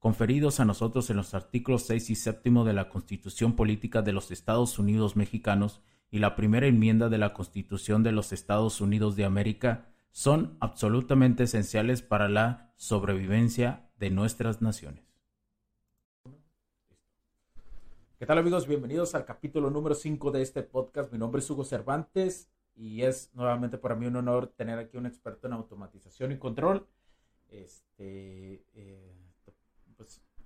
conferidos a nosotros en los artículos 6 y 7 de la Constitución Política de los Estados Unidos Mexicanos y la primera enmienda de la Constitución de los Estados Unidos de América son absolutamente esenciales para la sobrevivencia de nuestras naciones. ¿Qué tal amigos? Bienvenidos al capítulo número 5 de este podcast. Mi nombre es Hugo Cervantes y es nuevamente para mí un honor tener aquí un experto en automatización y control. Este, eh,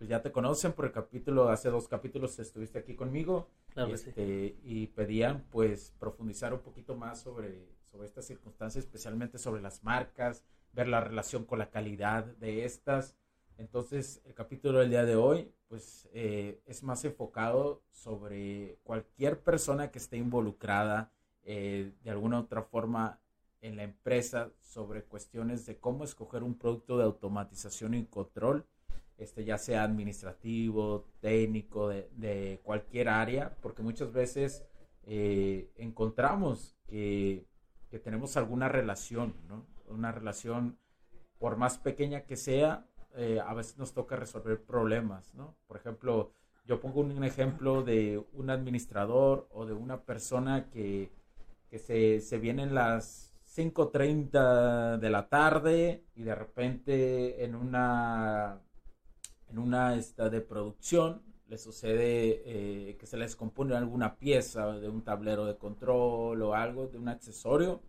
pues, ya te conocen por el capítulo, hace dos capítulos estuviste aquí conmigo. Y, este, y pedían pues profundizar un poquito más sobre, sobre estas circunstancias, especialmente sobre las marcas, ver la relación con la calidad de estas. Entonces, el capítulo del día de hoy, pues, eh, es más enfocado sobre cualquier persona que esté involucrada eh, de alguna otra forma en la empresa sobre cuestiones de cómo escoger un producto de automatización y control este, ya sea administrativo, técnico, de, cualquier área, porque muchas veces eh, encontramos que, tenemos alguna relación, ¿no? Una relación, por más pequeña que sea, eh, a veces nos toca resolver problemas, ¿no? Por ejemplo, yo pongo un ejemplo de un administrador o de una persona que, que se, se viene en las 5.30 de la tarde y de repente en una en una esta de producción le sucede eh, que se les compone alguna pieza de un tablero de control o algo, de un accesorio,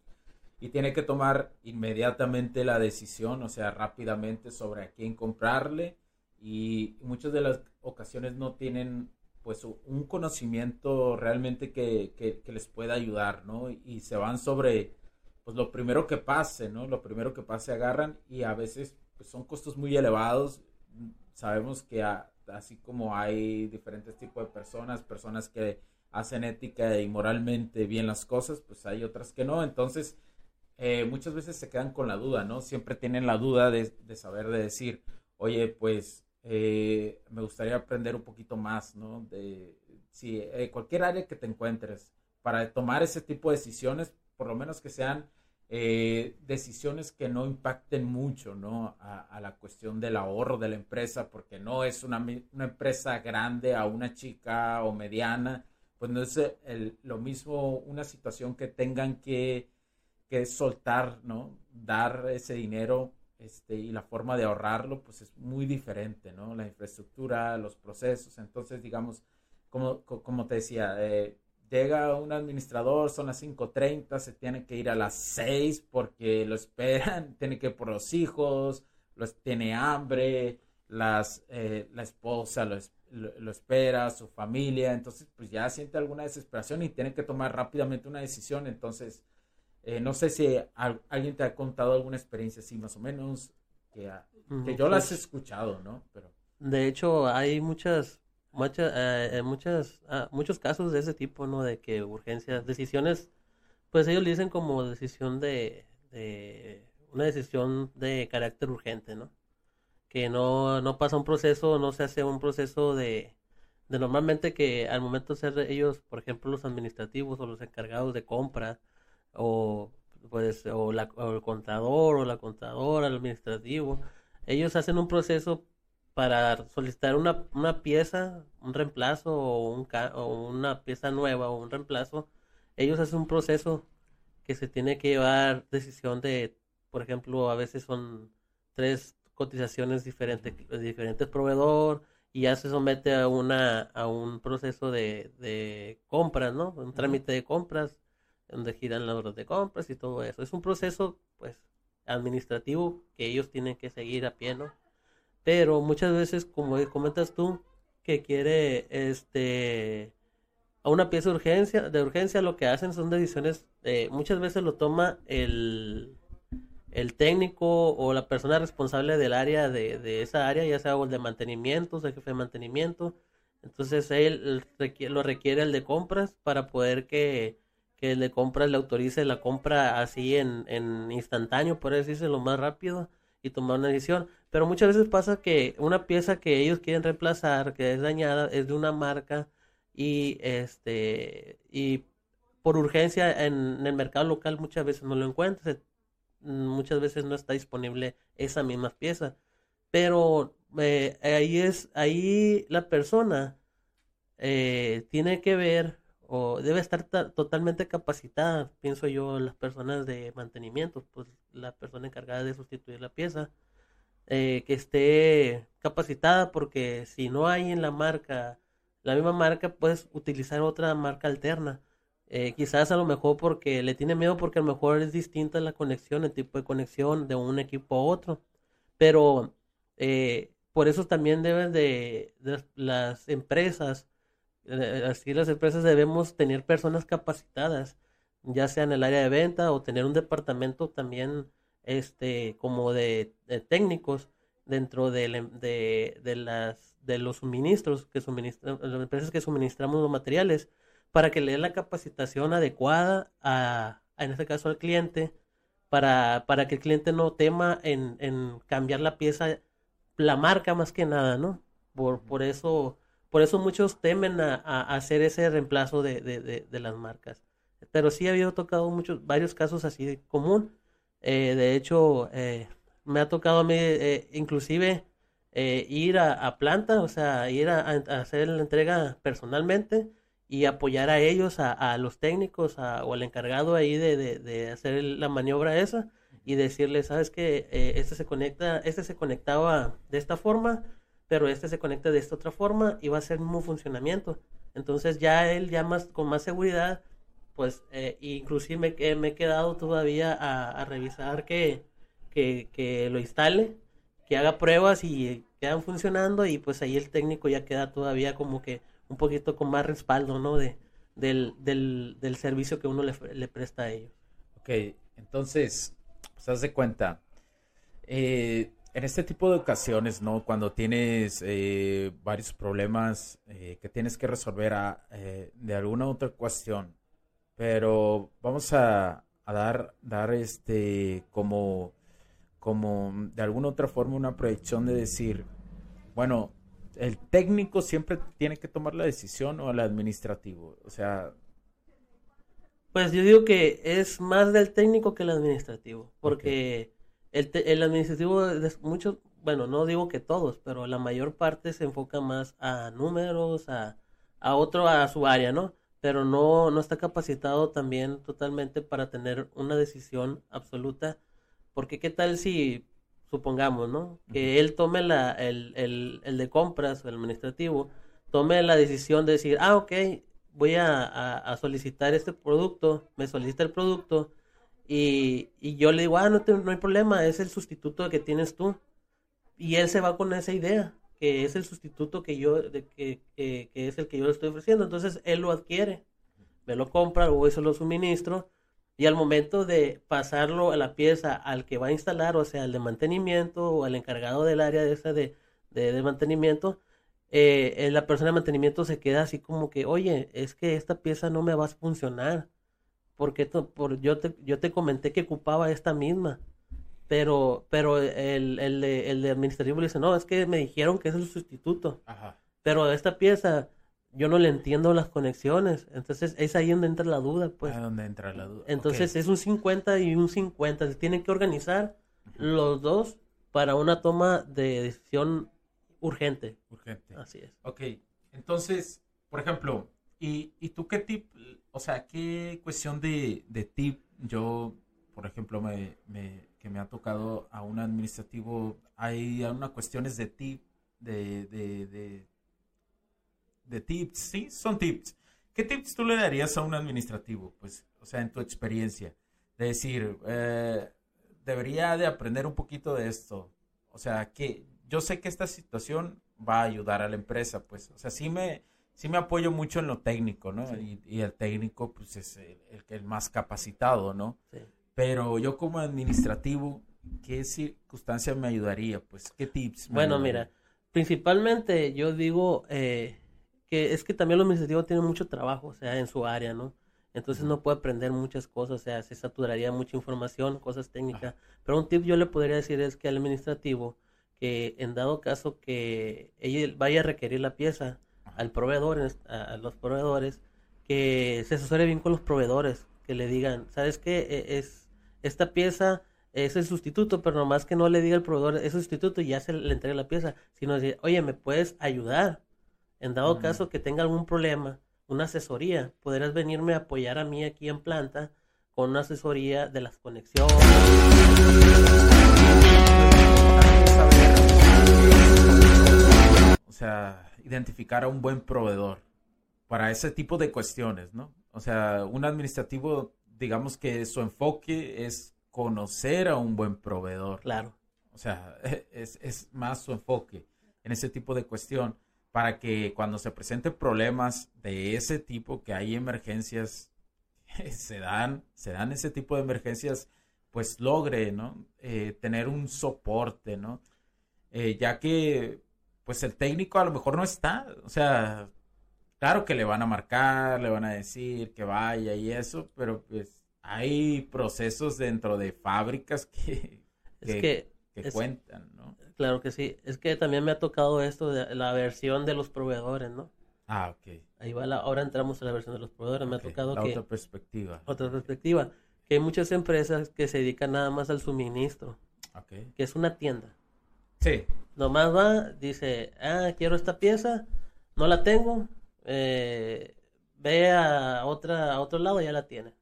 y tiene que tomar inmediatamente la decisión, o sea, rápidamente sobre a quién comprarle, y muchas de las ocasiones no tienen pues un conocimiento realmente que, que, que les pueda ayudar, ¿no? Y se van sobre pues lo primero que pase, ¿no? Lo primero que pase agarran y a veces pues, son costos muy elevados sabemos que así como hay diferentes tipos de personas, personas que hacen ética y moralmente bien las cosas, pues hay otras que no. Entonces, eh, muchas veces se quedan con la duda, ¿no? Siempre tienen la duda de, saber, de decir, oye, pues eh, me gustaría aprender un poquito más, ¿no? De si eh, cualquier área que te encuentres para tomar ese tipo de decisiones, por lo menos que sean eh, decisiones que no impacten mucho ¿no? A, la cuestión del ahorro de la empresa, porque no es una, una empresa grande a una chica o mediana, pues no es el, lo mismo una situación que tengan que, que, soltar, ¿no? dar ese dinero este, y la forma de ahorrarlo, pues es muy diferente, ¿no? la infraestructura, los procesos, entonces digamos, como, como te decía, eh, llega un administrador, son las 5.30, se tiene que ir a las 6 porque lo esperan, tiene que ir por los hijos, los, tiene hambre, las, eh, la esposa lo, lo, espera, su familia, entonces pues ya siente alguna desesperación y tiene que tomar rápidamente una decisión, entonces eh, no sé si alguien te ha contado alguna experiencia así más o menos, que, que yo las he escuchado, ¿no? Pero... De hecho, hay muchas muchas, eh, muchas, ah, muchos casos de ese tipo, ¿no? De que urgencias, decisiones, pues ellos le dicen como decisión de, de, una decisión de carácter urgente, ¿no? Que no, no pasa un proceso, no se hace un proceso de, de normalmente que al momento de ser ellos, por ejemplo, los administrativos o los encargados de compra, o pues, o, la, o el contador o la contadora, el administrativo, ellos hacen un proceso para solicitar una, una pieza, un reemplazo o, un o una pieza nueva o un reemplazo, ellos hacen un proceso que se tiene que llevar decisión de, por ejemplo, a veces son tres cotizaciones diferentes, diferentes proveedor y ya se somete a una a un proceso de, de compras, ¿no? Un trámite de compras donde giran las horas de compras y todo eso. Es un proceso, pues, administrativo que ellos tienen que seguir a pie, ¿no? Pero muchas veces, como comentas tú, que quiere este a una pieza de urgencia, de urgencia lo que hacen son decisiones, eh, muchas veces lo toma el, el técnico o la persona responsable del área de, de esa área, ya sea el de mantenimiento, o sea, jefe de mantenimiento. Entonces él lo requiere el de compras para poder que, que el de compras le autorice la compra así en, en instantáneo, por decirse lo más rápido y tomar una decisión. Pero muchas veces pasa que una pieza que ellos quieren reemplazar, que es dañada, es de una marca y este y por urgencia en, el mercado local muchas veces no lo encuentras, muchas veces no está disponible esa misma pieza. Pero eh, ahí es, ahí la persona eh, tiene que ver o debe estar totalmente capacitada, pienso yo, las personas de mantenimiento, pues la persona encargada de sustituir la pieza, eh, que esté capacitada porque si no hay en la marca, la misma marca, puedes utilizar otra marca alterna. Eh, quizás a lo mejor porque le tiene miedo porque a lo mejor es distinta la conexión, el tipo de conexión de un equipo a otro. Pero eh, por eso también deben de las empresas así las empresas debemos tener personas capacitadas, ya sea en el área de venta o tener un departamento también este como de, técnicos dentro de, de, las de los suministros que suministran las empresas que suministramos los materiales para que le den la capacitación adecuada a, en este caso al cliente para, para que el cliente no tema en, en cambiar la pieza la marca más que nada no por, por eso por eso muchos temen a, hacer ese reemplazo de, las marcas. Pero sí ha habido tocado muchos, varios casos así de común. Eh, de hecho, eh, me ha tocado a mí eh, inclusive ir a, planta, o sea, ir a, hacer la entrega personalmente y apoyar a ellos, a, los técnicos o al encargado ahí de, hacer la maniobra esa y decirles, sabes que este se conecta, este se conectaba de esta forma, pero este se conecta de esta otra forma y va a ser el mismo funcionamiento. Entonces ya él ya más con más seguridad, pues eh, inclusive me, me, he quedado todavía a, revisar que, que, lo instale, que haga pruebas y quedan funcionando y pues ahí el técnico ya queda todavía como que un poquito con más respaldo, ¿no? De, del, del, del servicio que uno le, presta a ellos. Ok, entonces, pues haz de cuenta, eh, en este tipo de ocasiones, ¿no? Cuando tienes eh, varios problemas eh, que tienes que resolver eh, de alguna otra cuestión, pero vamos a, dar, dar este como, como de alguna otra forma una proyección de decir, bueno, el técnico siempre tiene que tomar la decisión o el administrativo, o sea... Pues yo digo que es más del técnico que el administrativo, porque... El, el administrativo, muchos, bueno, no digo que todos, pero la mayor parte se enfoca más a números, a, a otro, a su área, ¿no? Pero no, no está capacitado también totalmente para tener una decisión absoluta. Porque qué tal si, supongamos, ¿no? Que él tome la, el, el, el de compras, el administrativo, tome la decisión de decir, ah, ok, voy a, a solicitar este producto, me solicita el producto, y, y yo le digo, ah, no, no hay problema, es el sustituto que tienes tú. Y él se va con esa idea, que es el sustituto que yo, que, que, es el que yo le estoy ofreciendo. Entonces él lo adquiere, me lo compra o eso lo suministro. Y al momento de pasarlo a la pieza al que va a instalar, o sea, al de mantenimiento o al encargado del área de esa de, de, mantenimiento, eh, eh, la persona de mantenimiento se queda así como que, oye, es que esta pieza no me va a funcionar porque por, yo, te, yo te comenté que ocupaba esta misma. Pero, pero el, el, de, el de administrativo le dice, no, es que me dijeron que es el sustituto. Ajá. Pero esta pieza, yo no le entiendo las conexiones. Entonces es ahí donde entra la duda, pues. Ah, donde entra la duda. Entonces es un 50 y un 50. Se tienen que organizar los dos para una toma de decisión urgente. Urgente. Así es. Ok. Entonces, por ejemplo, ¿y, y tú qué tip o sea, ¿qué cuestión de, tip yo, por ejemplo, me, que me ha tocado a un administrativo, hay unas cuestiones de tip, de, de, de, tips, sí, son tips. ¿Qué tips tú le darías a un administrativo? Pues, o sea, en tu experiencia, de decir, eh, debería de aprender un poquito de esto. O sea, que yo sé que esta situación va a ayudar a la empresa, pues. O sea, sí me, sí me apoyo mucho en lo técnico, ¿no? Y, y, el técnico, pues, es el, el, el más capacitado, ¿no? Sí. Pero yo como administrativo, ¿qué circunstancia me ayudaría? Pues, ¿qué tips? Bueno, ayudaría? mira, principalmente yo digo eh, que es que también los administrativos tienen mucho trabajo, o sea, en su área, ¿no? Entonces no puede aprender muchas cosas, o sea, se saturaría mucha información, cosas técnicas. Pero un tip yo le podría decir es que al administrativo, que en dado caso que ella vaya a requerir la pieza al proveedor, a los proveedores, que se asesore bien con los proveedores, que le digan, ¿sabes qué? E- Es, esta pieza es el sustituto, pero nomás que no le diga al proveedor, es el sustituto y ya se le entregue la pieza, sino decir, oye, ¿me puedes ayudar? En dado caso que tenga algún problema, una asesoría, podrás venirme a apoyar a mí aquí en planta con una asesoría de las conexiones. O sea, identificar a un buen proveedor para ese tipo de cuestiones, ¿no? O sea, un administrativo, digamos que su enfoque es conocer a un buen proveedor. Claro, O sea, es, es más su enfoque en ese tipo de cuestión para que cuando se presenten problemas de ese tipo, que hay emergencias, se dan, se dan ese tipo de emergencias, pues logre, ¿no? Eh, tener un soporte, ¿no? Eh, ya que, pues el técnico a lo mejor no está, o sea, claro que le van a marcar, le van a decir que vaya y eso, pero pues hay procesos dentro de fábricas que, es que, que, que es- cuentan, ¿no? claro que sí, es que también me ha tocado esto de la versión de los proveedores, ¿no? Ah, ok. Ahí va la, ahora entramos a la versión de los proveedores, me ha tocado la que, otra perspectiva. otra perspectiva, que hay muchas empresas que se dedican nada más al suministro, Ok. que es una tienda. Sí. Nomás va, dice, ah, quiero esta pieza, no la tengo, eh, ve a otra, a otro lado y ya la tiene.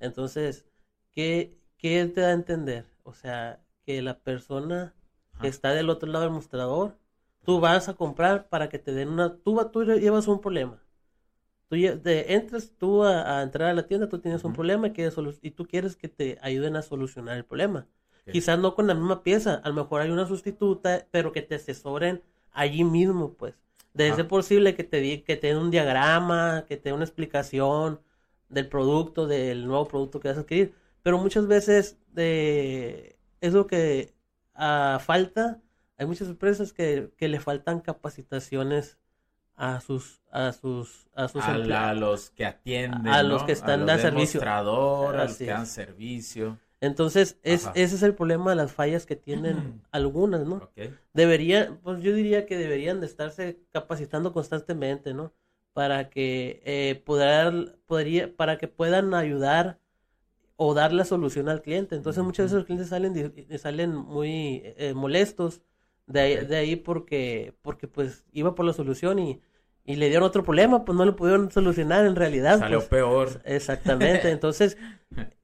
Entonces, ¿qué, ¿qué te da a entender? O sea, que la persona que está del otro lado del mostrador, tú vas a comprar para que te den una, tú, tú llevas un problema. Tú te entras tú a, a entrar a la tienda, tú tienes un problema y, quieres y tú quieres que te ayuden a solucionar el problema. Quizás no con la misma pieza, a lo mejor hay una sustituta, pero que te asesoren allí mismo, pues. De Ajá. ser posible que te, di- que te den un diagrama, que te den una explicación del producto, del nuevo producto que vas a adquirir. Pero muchas veces eh, es lo que ah, falta. Hay muchas empresas que, que le faltan capacitaciones a sus a sus a sus A, la- a empleados. los que atienden, A los ¿no? que están a de servicio. a los que dan servicio. Entonces, es, ese es el problema de las fallas que tienen algunas, ¿no? Ok. Deberían, pues yo diría que deberían de estarse capacitando constantemente, ¿no? Para que eh, poder, podría, para que puedan ayudar o dar la solución al cliente. Entonces muchas veces los clientes salen, di- salen muy eh, molestos de ahí, de ahí porque, porque pues iba por la solución y, y le dieron otro problema, pues no lo pudieron solucionar en realidad. Salió pues. peor. Exactamente, entonces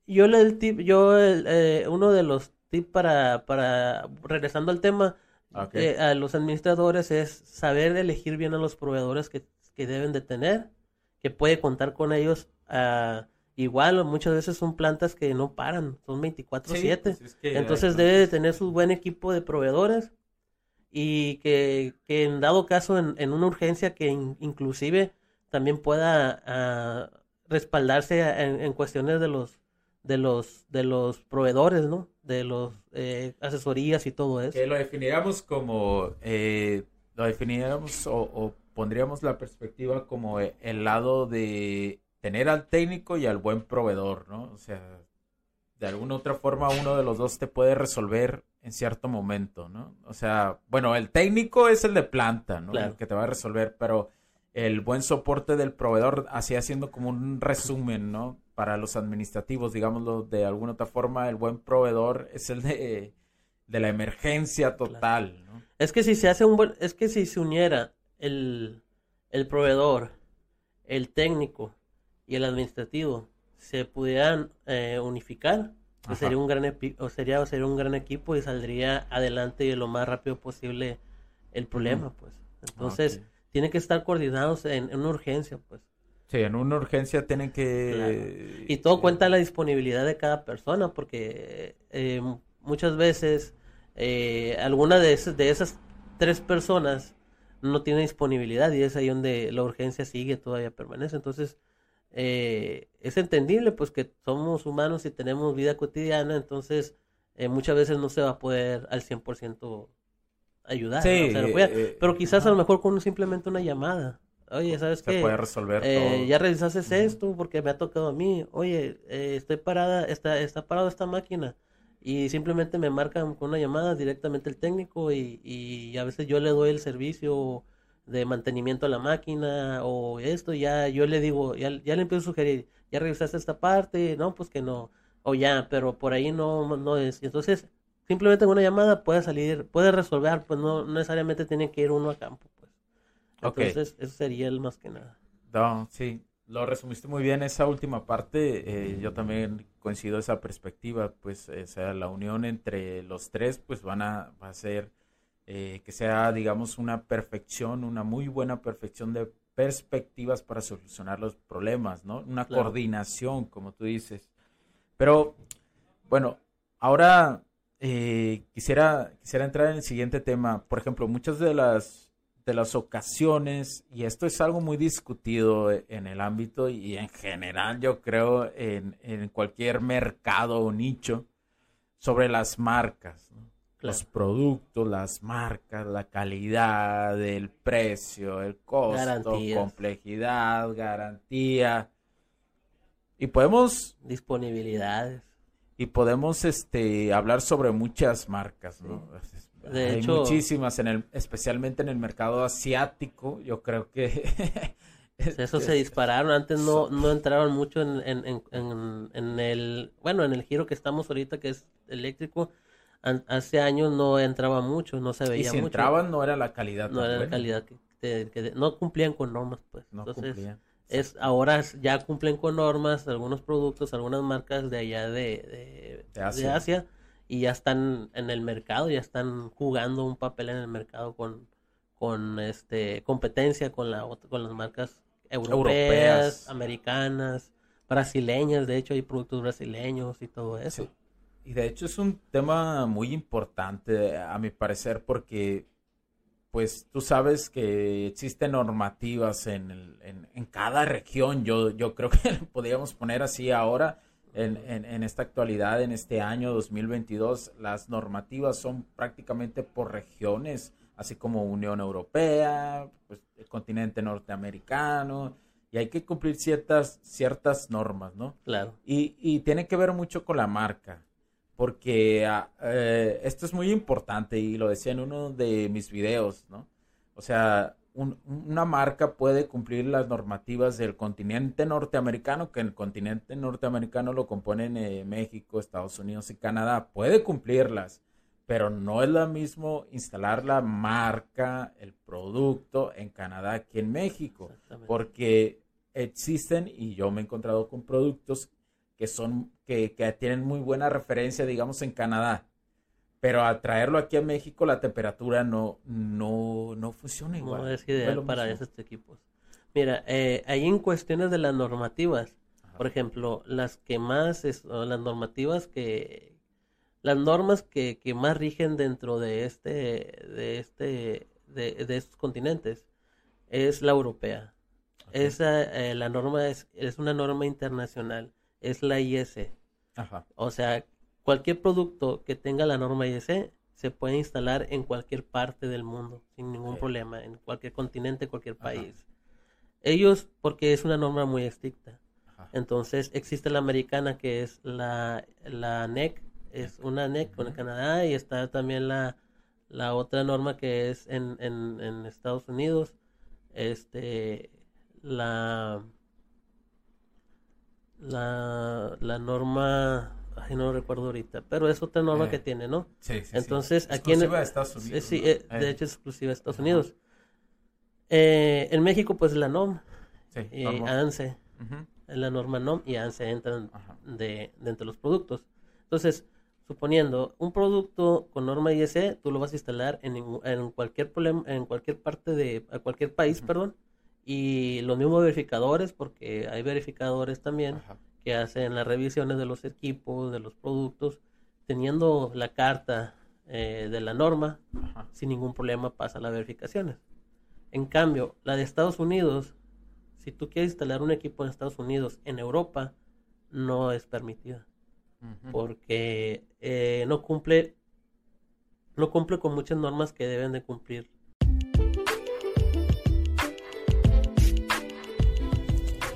yo el tip, yo el, eh, uno de los tips para, para regresando al tema eh, a los administradores es saber elegir bien a los proveedores que, que deben de tener, que puede contar con ellos. ah, igual muchas veces son plantas que no paran, son 24/7. Sí, pues, es que Entonces debe de tener su buen equipo de proveedores y que, que en dado caso en, en una urgencia que in- inclusive también pueda ah, respaldarse en cuestiones de los de los de los proveedores, ¿no? De los eh, asesorías y todo eso. que lo definiéramos como, eh, lo definiéramos o, o pondríamos la perspectiva como e- el lado de tener al técnico y al buen proveedor, ¿no? O sea, de alguna otra forma uno de los dos te puede resolver en cierto momento, ¿no? O sea, bueno, el técnico es el de planta, ¿no? Claro. El que te va a resolver, pero el buen soporte del proveedor, así haciendo como un resumen, ¿no? Para los administrativos, digámoslo de alguna otra forma, el buen proveedor es el de, de la emergencia total, ¿no? Es que si se hace un buen, es que si se uniera el, el proveedor, el técnico y el administrativo, se pudieran eh, unificar, pues sería un gran epi- o sería, sería un gran equipo y saldría adelante y lo más rápido posible el problema, pues. Entonces, Ok. tiene que estar coordinados en, en una urgencia, pues. Sí, en una urgencia tienen que... Y todo cuenta la disponibilidad de cada persona, porque eh, muchas veces eh, alguna de, esas, de esas tres personas no tiene disponibilidad y es ahí donde la urgencia sigue, todavía permanece. Entonces, eh, es entendible pues que somos humanos y tenemos vida cotidiana, entonces eh, muchas veces no se va a poder al 100% ayudar. Eh, pero quizás a lo mejor con simplemente una llamada. Oye, ¿sabes qué? Se puede resolver todo. Ya revisaste esto porque me ha tocado a mí. Oye, estoy parada, está, está parado esta máquina y simplemente me marcan con una llamada directamente el técnico y, y a veces yo le doy el servicio de mantenimiento a la máquina o esto, ya yo le digo, ya, ya le empiezo a sugerir, ya revisaste esta parte, no, pues que no, o ya, pero por ahí no, no es. Entonces, simplemente en una llamada puede salir, puede resolver, pues no, necesariamente tiene que ir uno a campo, Entonces, eso sería el más que nada. No, sí, lo resumiste muy bien esa última parte. Eh, yo también coincido esa perspectiva, pues, o sea, la unión entre los tres, pues, van a, va a ser eh, que sea, digamos, una perfección, una muy buena perfección de perspectivas para solucionar los problemas, ¿no? Una coordinación, como tú dices. Pero, bueno, ahora eh, quisiera, quisiera entrar en el siguiente tema. Por ejemplo, muchas de las de las ocasiones, y esto es algo muy discutido en el ámbito y en general yo creo en, cualquier mercado o nicho, sobre las marcas, los productos, las marcas, la calidad, el precio, el costo, complejidad, garantía. Y podemos... Disponibilidades. Y podemos este, hablar sobre muchas marcas, ¿no? Hay muchísimas, en el, especialmente en el mercado asiático. Yo creo que. Eso se dispararon. Antes no, no entraban mucho en, en, el. Bueno, en el giro que estamos ahorita, que es eléctrico. hace años no entraba mucho, no se veía y si entraban, no era la calidad. No era la calidad que, no cumplían con normas, pues. No Entonces, Es, ahora ya cumplen con normas algunos productos, algunas marcas de allá de, de, Asia y ya están en el mercado, ya están jugando un papel en el mercado con, con este competencia con la con las marcas europeas, americanas, brasileñas, de hecho hay productos brasileños y todo eso. Y de hecho es un tema muy importante a mi parecer porque pues tú sabes que existen normativas en, el, en, en cada región. Yo, yo creo que podríamos poner así ahora en, en, esta actualidad, en este año 2022, las normativas son prácticamente por regiones, así como Unión Europea, pues, el continente norteamericano, y hay que cumplir ciertas, ciertas normas, ¿no? Claro. Y, y tiene que ver mucho con la marca, porque ah, eh, esto es muy importante y lo decía en uno de mis videos, ¿no? O sea, una marca puede cumplir las normativas del continente norteamericano, que el continente norteamericano lo componen eh, México, Estados Unidos y Canadá, puede cumplirlas, pero no es lo mismo instalar la marca, el producto en Canadá que en México, porque existen, y yo me he encontrado con productos que son, que, que tienen muy buena referencia, digamos, en Canadá, pero al traerlo aquí a México la temperatura no, no, no funciona igual. No es ideal para esos equipos. Mira, eh, ahí en cuestiones de las normativas, por ejemplo, las que más, es, las normativas que, las normas que, que, más rigen dentro de este, de este, de, de estos continentes, es la europea. Esa, eh, la norma es, es una norma internacional, es la IS. Ajá. O sea, Cualquier producto que tenga la norma IEC se puede instalar en cualquier parte del mundo sin ningún problema, en cualquier continente, cualquier país. Ellos, porque es una norma muy estricta. Entonces existe la americana que es la, la NEC, es una NEC con Canadá y está también la, la otra norma que es en, en, en Estados Unidos, este, la, la, la norma Ay, no lo recuerdo ahorita, pero es otra norma que eh, tiene, ¿no? Sí, sí. Entonces, sí. aquí en. de Estados Unidos. sí, eh, de hecho es exclusiva de Estados Unidos. Eh, en México, pues la NOM y ANSE. La norma NOM y ANSE entran de, de, entre los productos. Entonces, suponiendo un producto con norma ISE, tú lo vas a instalar en, en cualquier problema, en cualquier parte de, a cualquier país, perdón, y los mismos verificadores, porque hay verificadores también que hacen las revisiones de los equipos, de los productos, teniendo la carta eh, de la norma, sin ningún problema pasa las verificaciones. En cambio, la de Estados Unidos, si tú quieres instalar un equipo en Estados Unidos, en Europa, no es permitida. Porque eh, no cumple no cumple con muchas normas que deben de cumplir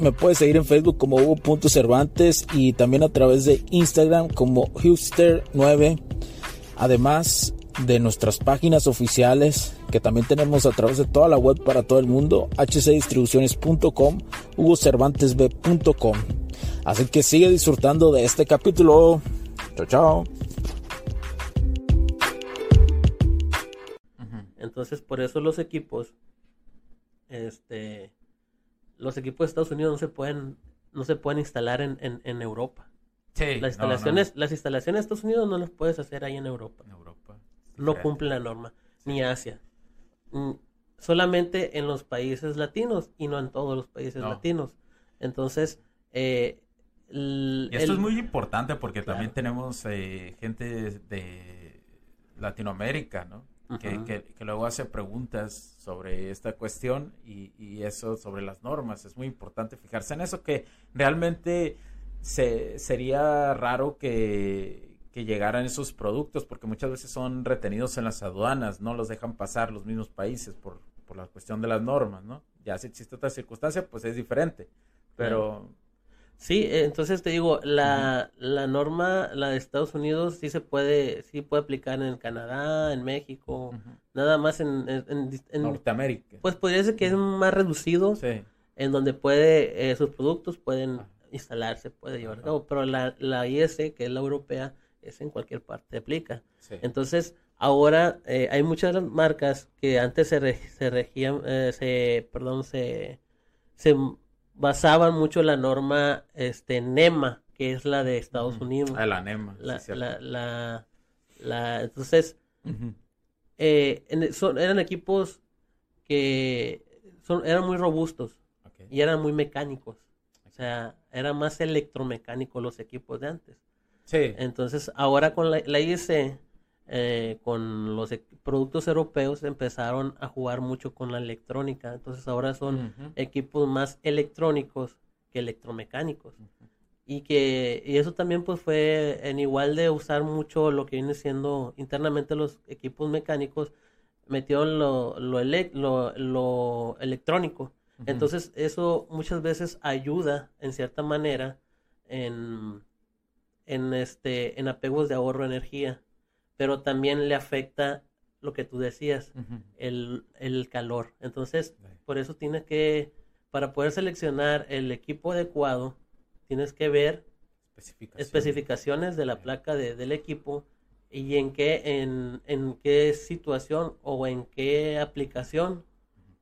Me puedes seguir en Facebook como Hugo.cervantes y también a través de Instagram como Huster9. Además de nuestras páginas oficiales que también tenemos a través de toda la web para todo el mundo, hcdistribuciones.com, hugocervantesb.com. Así que sigue disfrutando de este capítulo. Chao, chao. Entonces, por eso los equipos, este, los equipos de Estados Unidos no se pueden, no se pueden instalar en, en, Europa. Sí, las instalaciones, las instalaciones de Estados Unidos no las puedes hacer ahí en Europa. Europa. No cumple la norma, ni Asia. Mm, solamente en los países latinos y no en todos los países latinos. Entonces, eh, esto es muy importante porque también tenemos eh, gente de Latinoamérica, ¿no? Que, luego hace preguntas sobre esta cuestión y, eso sobre las normas. Es muy importante fijarse en eso, que realmente se, sería raro que, que, llegaran esos productos, porque muchas veces son retenidos en las aduanas, no los dejan pasar los mismos países por, por la cuestión de las normas, ¿no? Ya si existe otra circunstancia, pues es diferente. Pero... Sí, eh, entonces te digo, la, la norma, la de Estados Unidos, sí se puede, sí puede aplicar en Canadá, en México, nada más en, en, Norteamérica. Pues podría ser que es más reducido, en donde puede, eh, sus productos pueden instalarse, puede llevar a cabo, pero la, la IS, que es la europea, es en cualquier parte aplica. Entonces, ahora eh, hay muchas marcas que antes se, se regían, se, perdón, se, se basaban mucho la norma este NEMA, que es la de Estados Unidos. Ah, la NEMA. La, la, la, entonces, eh, son, eran equipos que son, eran muy robustos y eran muy mecánicos. O sea, eran más electromecánicos los equipos de antes. Sí. Entonces, ahora con la, la IEC eh, con los e, productos europeos empezaron a jugar mucho con la electrónica. Entonces ahora son equipos más electrónicos que electromecánicos. Y que y eso también pues fue en igual de usar mucho lo que viene siendo internamente los equipos mecánicos, metieron lo, lo, lo, electrónico. Entonces eso muchas veces ayuda en cierta manera en, en, este, en apegos de ahorro de energía pero también le afecta lo que tú decías, el, calor. Entonces, por eso tienes que, para poder seleccionar el equipo adecuado, tienes que ver especificaciones, de la placa del equipo y en qué, en, en qué situación o en qué aplicación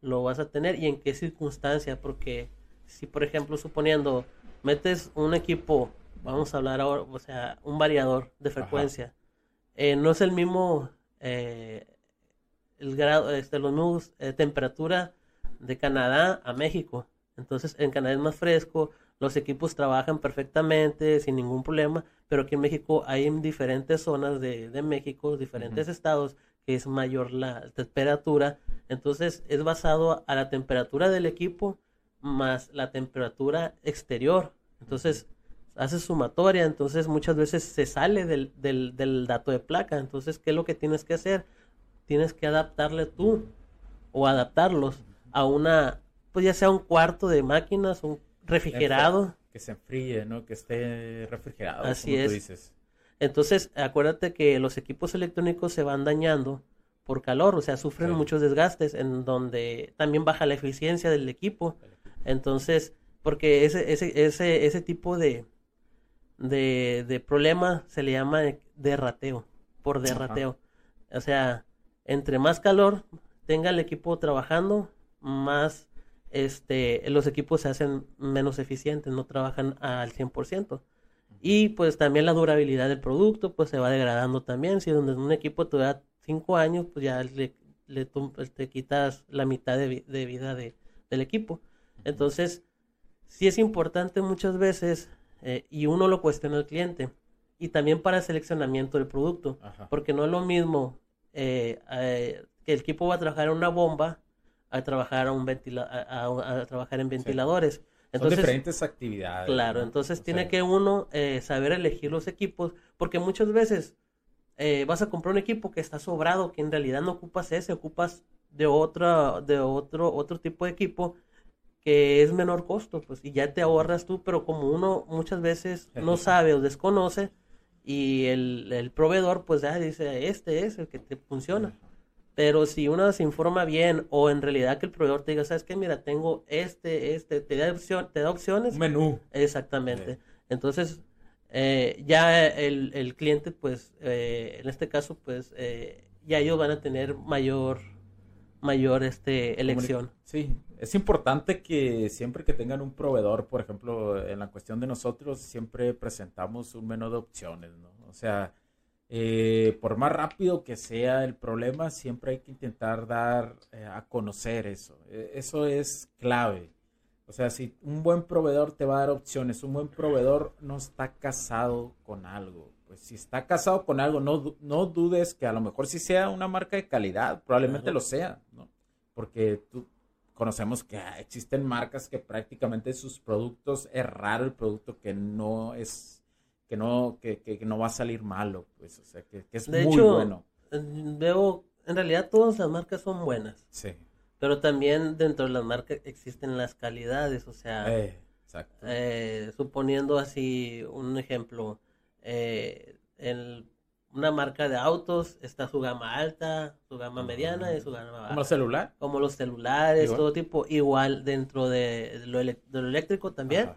lo vas a tener y en qué circunstancia, porque si por ejemplo suponiendo metes un equipo, vamos a hablar ahora, o sea, un variador de frecuencia, eh, no es el mismo eh, el grado, este, los mismos eh, temperatura de Canadá a México. Entonces en Canadá es más fresco, los equipos trabajan perfectamente sin ningún problema, pero aquí en México hay en diferentes zonas de, de México, diferentes estados, que es mayor la temperatura. Entonces es basado a la temperatura del equipo más la temperatura exterior. Entonces hace sumatoria, entonces muchas veces se sale del, del, del, dato de placa. Entonces, ¿qué es lo que tienes que hacer? Tienes que adaptarle tú o adaptarlos a una, pues ya sea un cuarto de máquinas, un refrigerado. Que se enfríe, ¿no? Que esté refrigerado. Así es. dices. Entonces, acuérdate que los equipos electrónicos se van dañando por calor, o sea, sufren muchos desgastes, en donde también baja la eficiencia del equipo. Entonces, Porque ese, ese, ese, ese tipo de, de, de problema se le llama derrateo, por derrateo. O sea, entre más calor tenga el equipo trabajando, más este, los equipos se hacen menos eficientes, no trabajan al 100%. Y pues también la durabilidad del producto pues se va degradando también. Si donde un equipo te da 5 años, pues ya le, le, te quitas la mitad de, vida de, del equipo. Entonces, sí es importante muchas veces, eh, y uno lo cuestiona al cliente, y también para el seleccionamiento del producto, porque no es lo mismo eh, eh, que el equipo va a trabajar en una bomba a trabajar, a un ventila a, trabajar en ventiladores. Entonces, Son diferentes actividades. Claro, entonces tiene que uno eh, saber elegir los equipos, porque muchas veces eh, vas a comprar un equipo que está sobrado, que en realidad no ocupas ese, ocupas de otra, de otro, otro tipo de equipo que es menor costo, pues, y ya te ahorras tú, pero como uno muchas veces no sabe o desconoce, y el, el proveedor, pues ya dice, este es el que te funciona. Pero si uno se informa bien o en realidad que el proveedor te diga, ¿sabes qué? Mira, tengo este, este, te da, opción, te da opciones. Menú. Exactamente. Entonces, eh, ya el, el, cliente, pues, eh, en este caso, pues, eh, ya ellos van a tener mayor, mayor este, elección. Sí, es importante que siempre que tengan un proveedor, por ejemplo, en la cuestión de nosotros, siempre presentamos un menú de opciones, ¿no? O sea, eh, por más rápido que sea el problema, siempre hay que intentar dar eh, a conocer eso. E, eso es clave. O sea, si un buen proveedor te va a dar opciones, un buen proveedor no está casado con algo. Pues si está casado con algo, no, no dudes que a lo mejor sí sea una marca de calidad, probablemente lo sea, ¿no? Porque tú, conocemos que existen marcas que prácticamente sus productos es raro el producto que no es que no, que, que, no va a salir malo, pues, o sea, que, es muy bueno. Veo, en realidad todas las marcas son buenas. Sí. Pero también dentro de las marcas existen las calidades, o sea, eh, eh, suponiendo así un ejemplo, eh, en una marca de autos está su gama alta, su gama mediana y su gama baja. ¿Como celular? Como los celulares, todo tipo. Igual dentro de lo, eléctrico también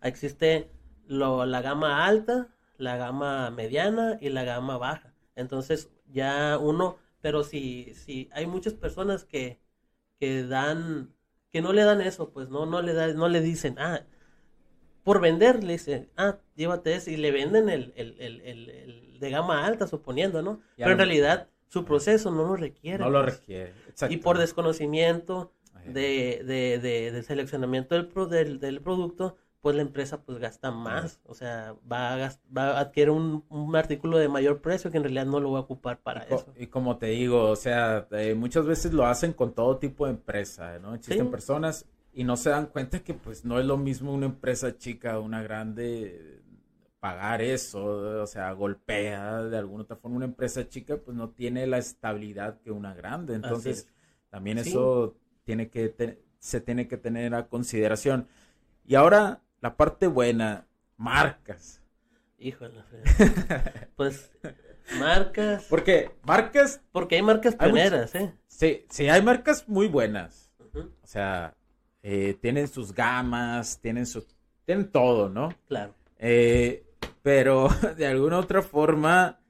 existe lo, la gama alta, la gama mediana y la gama baja. Entonces ya uno, pero si, si hay muchas personas que, que dan, que no le dan eso, pues no, no le da, no le dicen, ah, por vender, le dicen, ah, llévate ese, y le venden el, el, el, el de gama alta, suponiendo, ¿no? Pero en realidad su proceso no lo requiere. No lo pues. requiere, Y por desconocimiento de, de, de, de seleccionamiento del, del, del producto, pues la empresa pues gasta más, o sea, va a, va a adquirir un, un, artículo de mayor precio que en realidad no lo va a ocupar para eso. Y como te digo, o sea, eh, muchas veces lo hacen con todo tipo de empresa, ¿no? Existen personas y no se dan cuenta que pues no es lo mismo una empresa chica o una grande pagar eso, o sea, golpea de alguna otra forma una empresa chica pues no tiene la estabilidad que una grande, entonces también eso tiene que se tiene que tener a consideración. Y ahora la parte buena, marcas. Híjole. pues marcas. Porque marcas. Porque hay marcas pioneras, ¿eh? Sí, sí, hay marcas muy buenas. O sea, eh, tienen sus gamas, tienen su, tienen todo, ¿no? Claro. Eh, pero de alguna otra forma,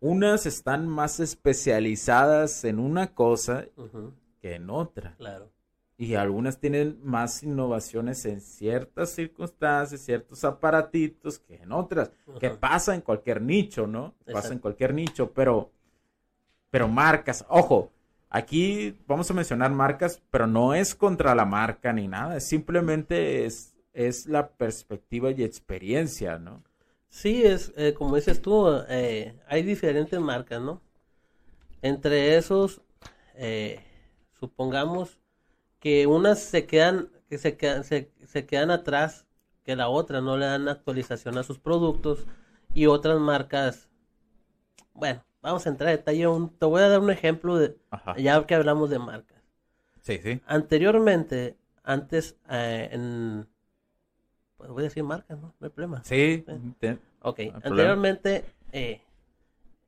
unas están más especializadas en una cosa que en otra. Claro y algunas tienen más innovaciones en ciertas circunstancias, ciertos aparatitos que en otras, que pasa en cualquier nicho, ¿no? Pasa en cualquier nicho, pero, pero marcas, ojo, aquí vamos a mencionar marcas, pero no es contra la marca ni nada, simplemente es, es la perspectiva y experiencia, ¿no? Sí, es eh, como dices tú, eh, hay diferentes marcas, ¿no? Entre esos, eh, supongamos, que unas se quedan, que se quedan, se, quedan atrás que la otra, no le dan actualización a sus productos y otras marcas, bueno, vamos a entrar en detalle, te voy a dar un ejemplo de, ya que hablamos de marcas. Sí, sí. Anteriormente, antes, eh, en, pues voy a decir marcas, ¿no? No hay problema. Sí. ok, anteriormente, eh,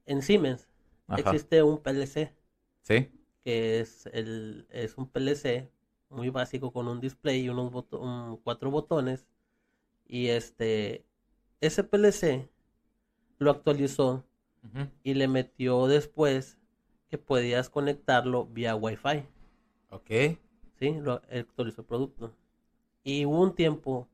en Siemens existe un PLC. Sí. Que es, el, es un PLC muy básico con un display y unos boto- un- cuatro botones. Y este, ese PLC lo actualizó Y le metió después que podías conectarlo vía Wi-Fi. Ok. ¿sí? Lo actualizó el producto. Y hubo un tiempo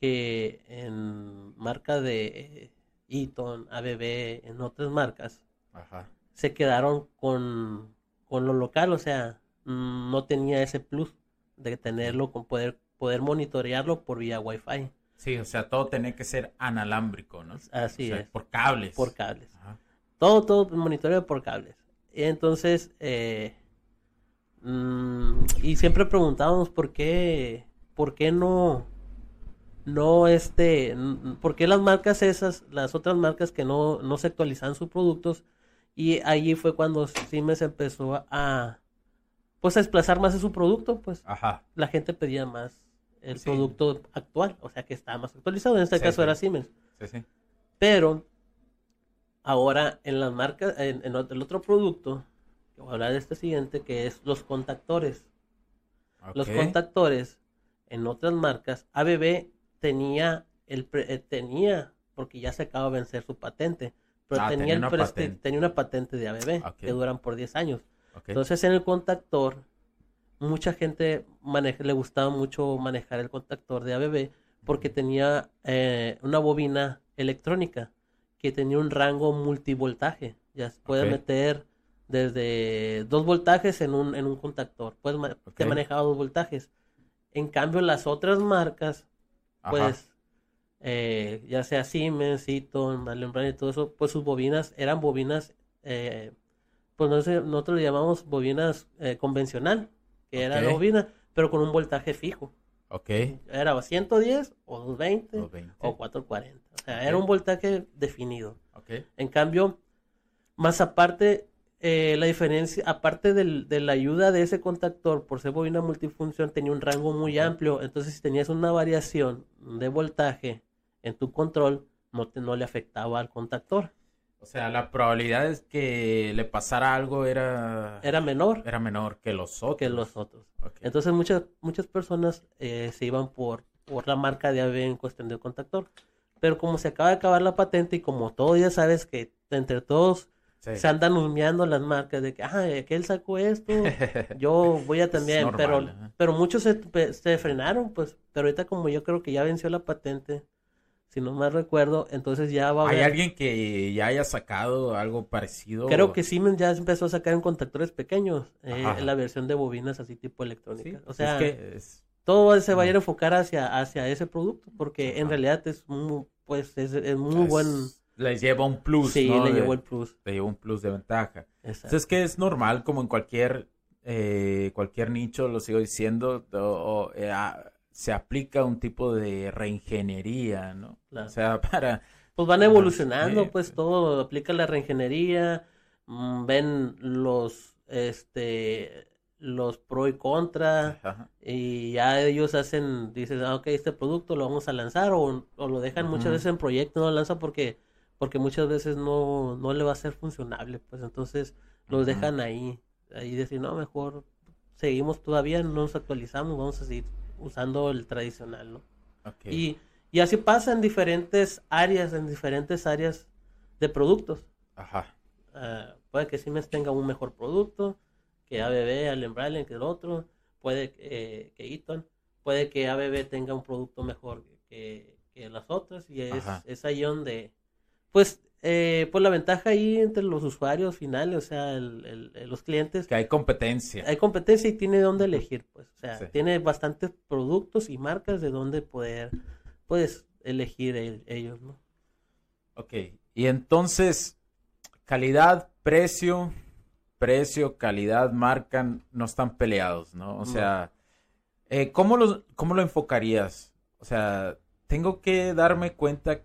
que en marca de Eaton, ABB, en otras marcas, Ajá. se quedaron con, con lo local, o sea, no tenía ese plus de tenerlo, con poder, poder monitorearlo por vía Wi-Fi, Sí, o sea, todo tenía que ser analámbrico, ¿no? Así O sea, es. Por cables. por cables. Ajá. Todo, todo monitoreado por cables. Y entonces, eh, mm, y siempre preguntábamos por qué, por qué no, no este, n- por qué las marcas esas, las otras marcas que no, no se actualizaban sus productos, y allí fue cuando Siemens empezó a, pues a desplazar más de su producto, pues Ajá. la gente pedía más el Sí. producto actual, o sea que estaba más actualizado, en este Sí, caso sí. era Siemens. Sí, sí. Pero ahora en las marcas, en, en el otro producto, que voy a hablar de este siguiente, que es los contactores. Los contactores en otras marcas, ABB tenía el eh, tenía porque ya se acaba de vencer su patente, pero Ah, tenía, tenía una patente. tenía una patente de ABB que duran por 10 años. Entonces en el contactor, mucha gente maneja, le gustaba mucho manejar el contactor de ABB porque tenía eh, una bobina electrónica que tenía un rango multivoltaje. Ya se puede Ok. meter desde dos voltajes en un, en un contactor. Puedes ma- te manejaba dos voltajes. En cambio, las otras marcas, Ajá. pues, eh, ya sea Siemens, Eaton, Allen y todo eso, pues sus bobinas eran bobinas, eh, pues nosotros le llamamos bobinas eh, convencional, que era la bobina, pero con un voltaje fijo. Ok. Era o 110 o 220 220. o 440. O sea, Ok. era un voltaje definido. Ok. En cambio, más aparte, eh, la diferencia, aparte del- de la ayuda de ese contactor por ser bobina multifunción, tenía un rango muy amplio. Entonces, si tenías una variación de voltaje en tu control, no, te, no le afectaba al contactor. O sea, la probabilidad es que le pasara algo era, Era menor era menor que los otros. que los otros. Ok. Entonces, muchas, muchas personas eh, se iban por, por la marca de AB en cuestión del contactor. Pero como se acaba de acabar la patente y como todo ya sabes que entre todos Sí. se andan humeando las marcas de que, ah, aquel sacó esto, yo voy a también, normal, pero, ajá. pero muchos se, se frenaron, pues, pero ahorita como yo creo que ya venció la patente, si no mal recuerdo, entonces ya va a ¿Hay alguien que ya haya sacado algo parecido? creo que Siemens ya empezó a sacar en contactores pequeños, eh, la versión de bobinas así tipo Sí, electrónicas, o pues sea, es que es- todo se va a ir a enfocar hacia, hacia ese producto, porque en realidad es muy, pues, es, es muy es- buen, Les lleva un plus, sí, ¿no? le llevó el plus, le lleva un plus de ventaja. exacto. Entonces es que es normal, como en cualquier, eh, cualquier nicho, lo sigo diciendo, o- o, eh, a- se aplica un tipo de reingeniería, ¿no? Claro. O sea, para... Pues van evolucionando, pues todo, aplica la reingeniería, mm, ven los, este, los pro y contra, Ajá. y ya ellos hacen, dicen, ah, ok, este producto lo vamos a lanzar, o, o lo dejan muchas veces en proyecto, no lo lanzan porque, porque muchas veces no, no le va a ser funcionable, pues entonces los dejan ahí, ahí decir, no, mejor seguimos todavía, no nos actualizamos, vamos a seguir usando el tradicional, ¿no? Y, y así pasa en diferentes áreas, en diferentes áreas de productos. Ajá. Ah, puede que Siemens tenga un mejor producto, que ABB, Allen Bradley, que el otro, puede eh, que Eaton, puede que ABB tenga un producto mejor que, que las otras, y es, es ahí donde, pues, eh, pues la ventaja ahí entre los usuarios finales, o sea, el- el- el- los clientes, Que hay competencia. hay competencia y tiene dónde elegir, pues. O sea, Sí. tiene bastantes productos y marcas de donde poder, pues, elegir el- ellos, ¿no? Ok. Y entonces, calidad, precio, precio, calidad, marca, no están peleados, ¿no? O No. sea, eh, ¿cómo, lo, ¿cómo lo enfocarías? O sea, tengo que darme cuenta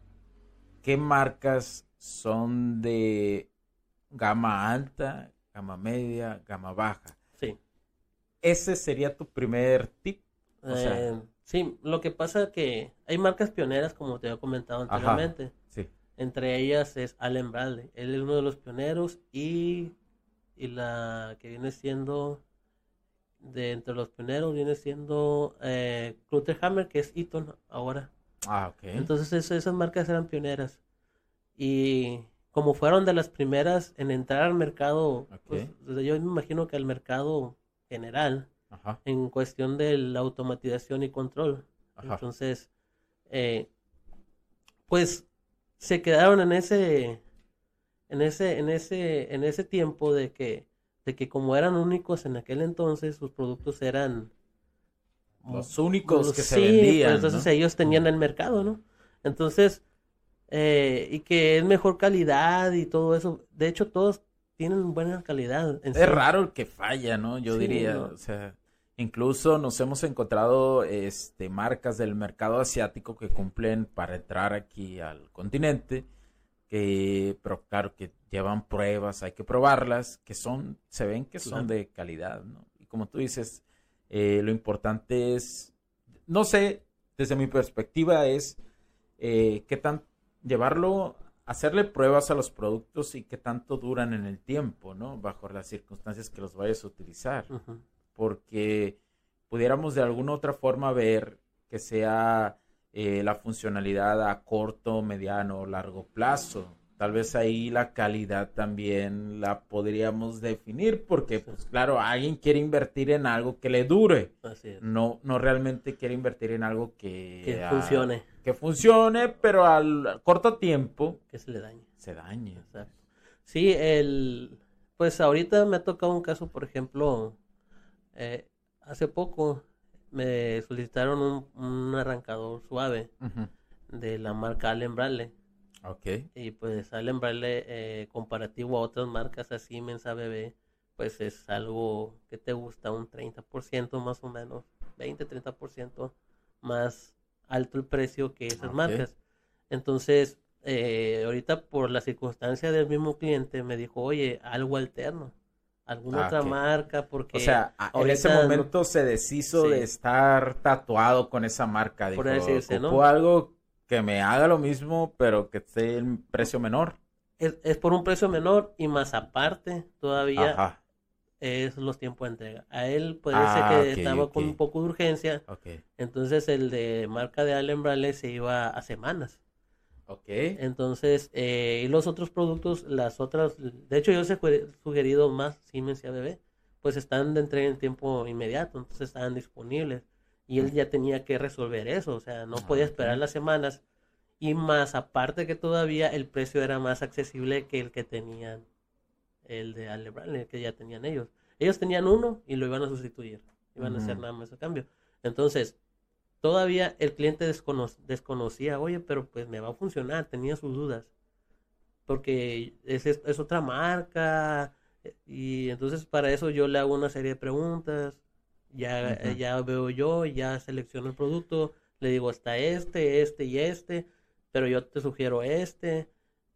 qué marcas son de gama alta, gama media, gama baja. Sí. Ese sería tu primer tip. O sea- Eh, sí, lo que pasa que hay marcas pioneras, como te había comentado Ajá. anteriormente. Sí. Entre ellas es Allen Bradley. Él es uno de los pioneros y, y la que viene siendo de entre los pioneros viene siendo eh, Clutterhammer, que es Eaton ahora. Ah, ok. Entonces es- esas marcas eran pioneras. Y como fueron de las primeras en entrar al mercado, pues, desde yo me imagino que al mercado general, Ajá, en cuestión de la automatización y control. ajá. Entonces, eh, pues se quedaron en ese, en ese, en ese, en ese tiempo de que, de que como eran únicos en aquel entonces, sus productos eran Los únicos que se Sí, vendían. pues, entonces ¿no? ellos tenían el mercado, ¿no? Entonces, eh, y que es mejor calidad y todo eso. De hecho, todos tienen buena calidad. en sí. Es raro el que falla, ¿no? Yo Sí, diría, no. o sea, incluso nos hemos encontrado este marcas del mercado asiático que cumplen para entrar aquí al continente, que pero claro que llevan pruebas, hay que probarlas, que son se ven que son de calidad, ¿no? Y como tú dices, eh, lo importante es no sé, desde mi perspectiva es eh, qué tan llevarlo, hacerle pruebas a los productos y qué tanto duran en el tiempo, ¿no? Bajo las circunstancias que los vayas a utilizar. Porque pudiéramos de alguna otra forma ver que sea eh, la funcionalidad a corto, mediano o largo plazo. Tal vez ahí la calidad también la podríamos definir porque, pues claro, alguien quiere invertir en algo que le dure Así es. no, no realmente quiere invertir en algo que, Que funcione, que funcione, pero al corto tiempo que se le dañe. se dañe. Exacto. Sí, el, pues ahorita me ha tocado un caso, por ejemplo, eh, hace poco me solicitaron un, un arrancador suave de la marca Allen Bradley. Y pues Allen Bradley, eh, comparativo a otras marcas así, Siemens, ABB, pues es algo que te gusta, un 30% más o menos, 20-30% más alto el precio que esas marcas. Entonces, eh, ahorita por la circunstancia del mismo cliente me dijo, oye, algo alterno, alguna Ah, otra marca, porque O sea, en ese no- momento se deshizo Sí. de estar tatuado con esa marca. Dijo, Por decirse, ¿no? "Ocupo algo que me haga lo mismo, pero que esté en precio menor. es, es por un precio menor y más aparte todavía Ajá. es los tiempos de entrega. A él puede Ah, ser que estaba con un poco de urgencia, entonces el de marca de Allen Bradley se iba a semanas. Ok. Entonces, eh, y los otros productos, las otras, de hecho yo os he sugerido más Siemens y ABB, pues están de entrega en tiempo inmediato, entonces estaban disponibles. Y él ya tenía que resolver eso, o sea, no Ah, podía ok. esperar las semanas. Y más aparte que todavía el precio era más accesible que el que tenían el de Allen Bradley, que ya tenían ellos. Ellos tenían uno y lo iban a sustituir, iban a hacer nada más a cambio. Entonces, todavía el cliente descono- desconocía, oye, pero pues me va a funcionar, tenía sus dudas, porque es, es, es otra marca, eh, y entonces para eso yo le hago una serie de preguntas, ya, ya veo yo, ya selecciono el producto, le digo, está este, este y este, pero yo te sugiero este,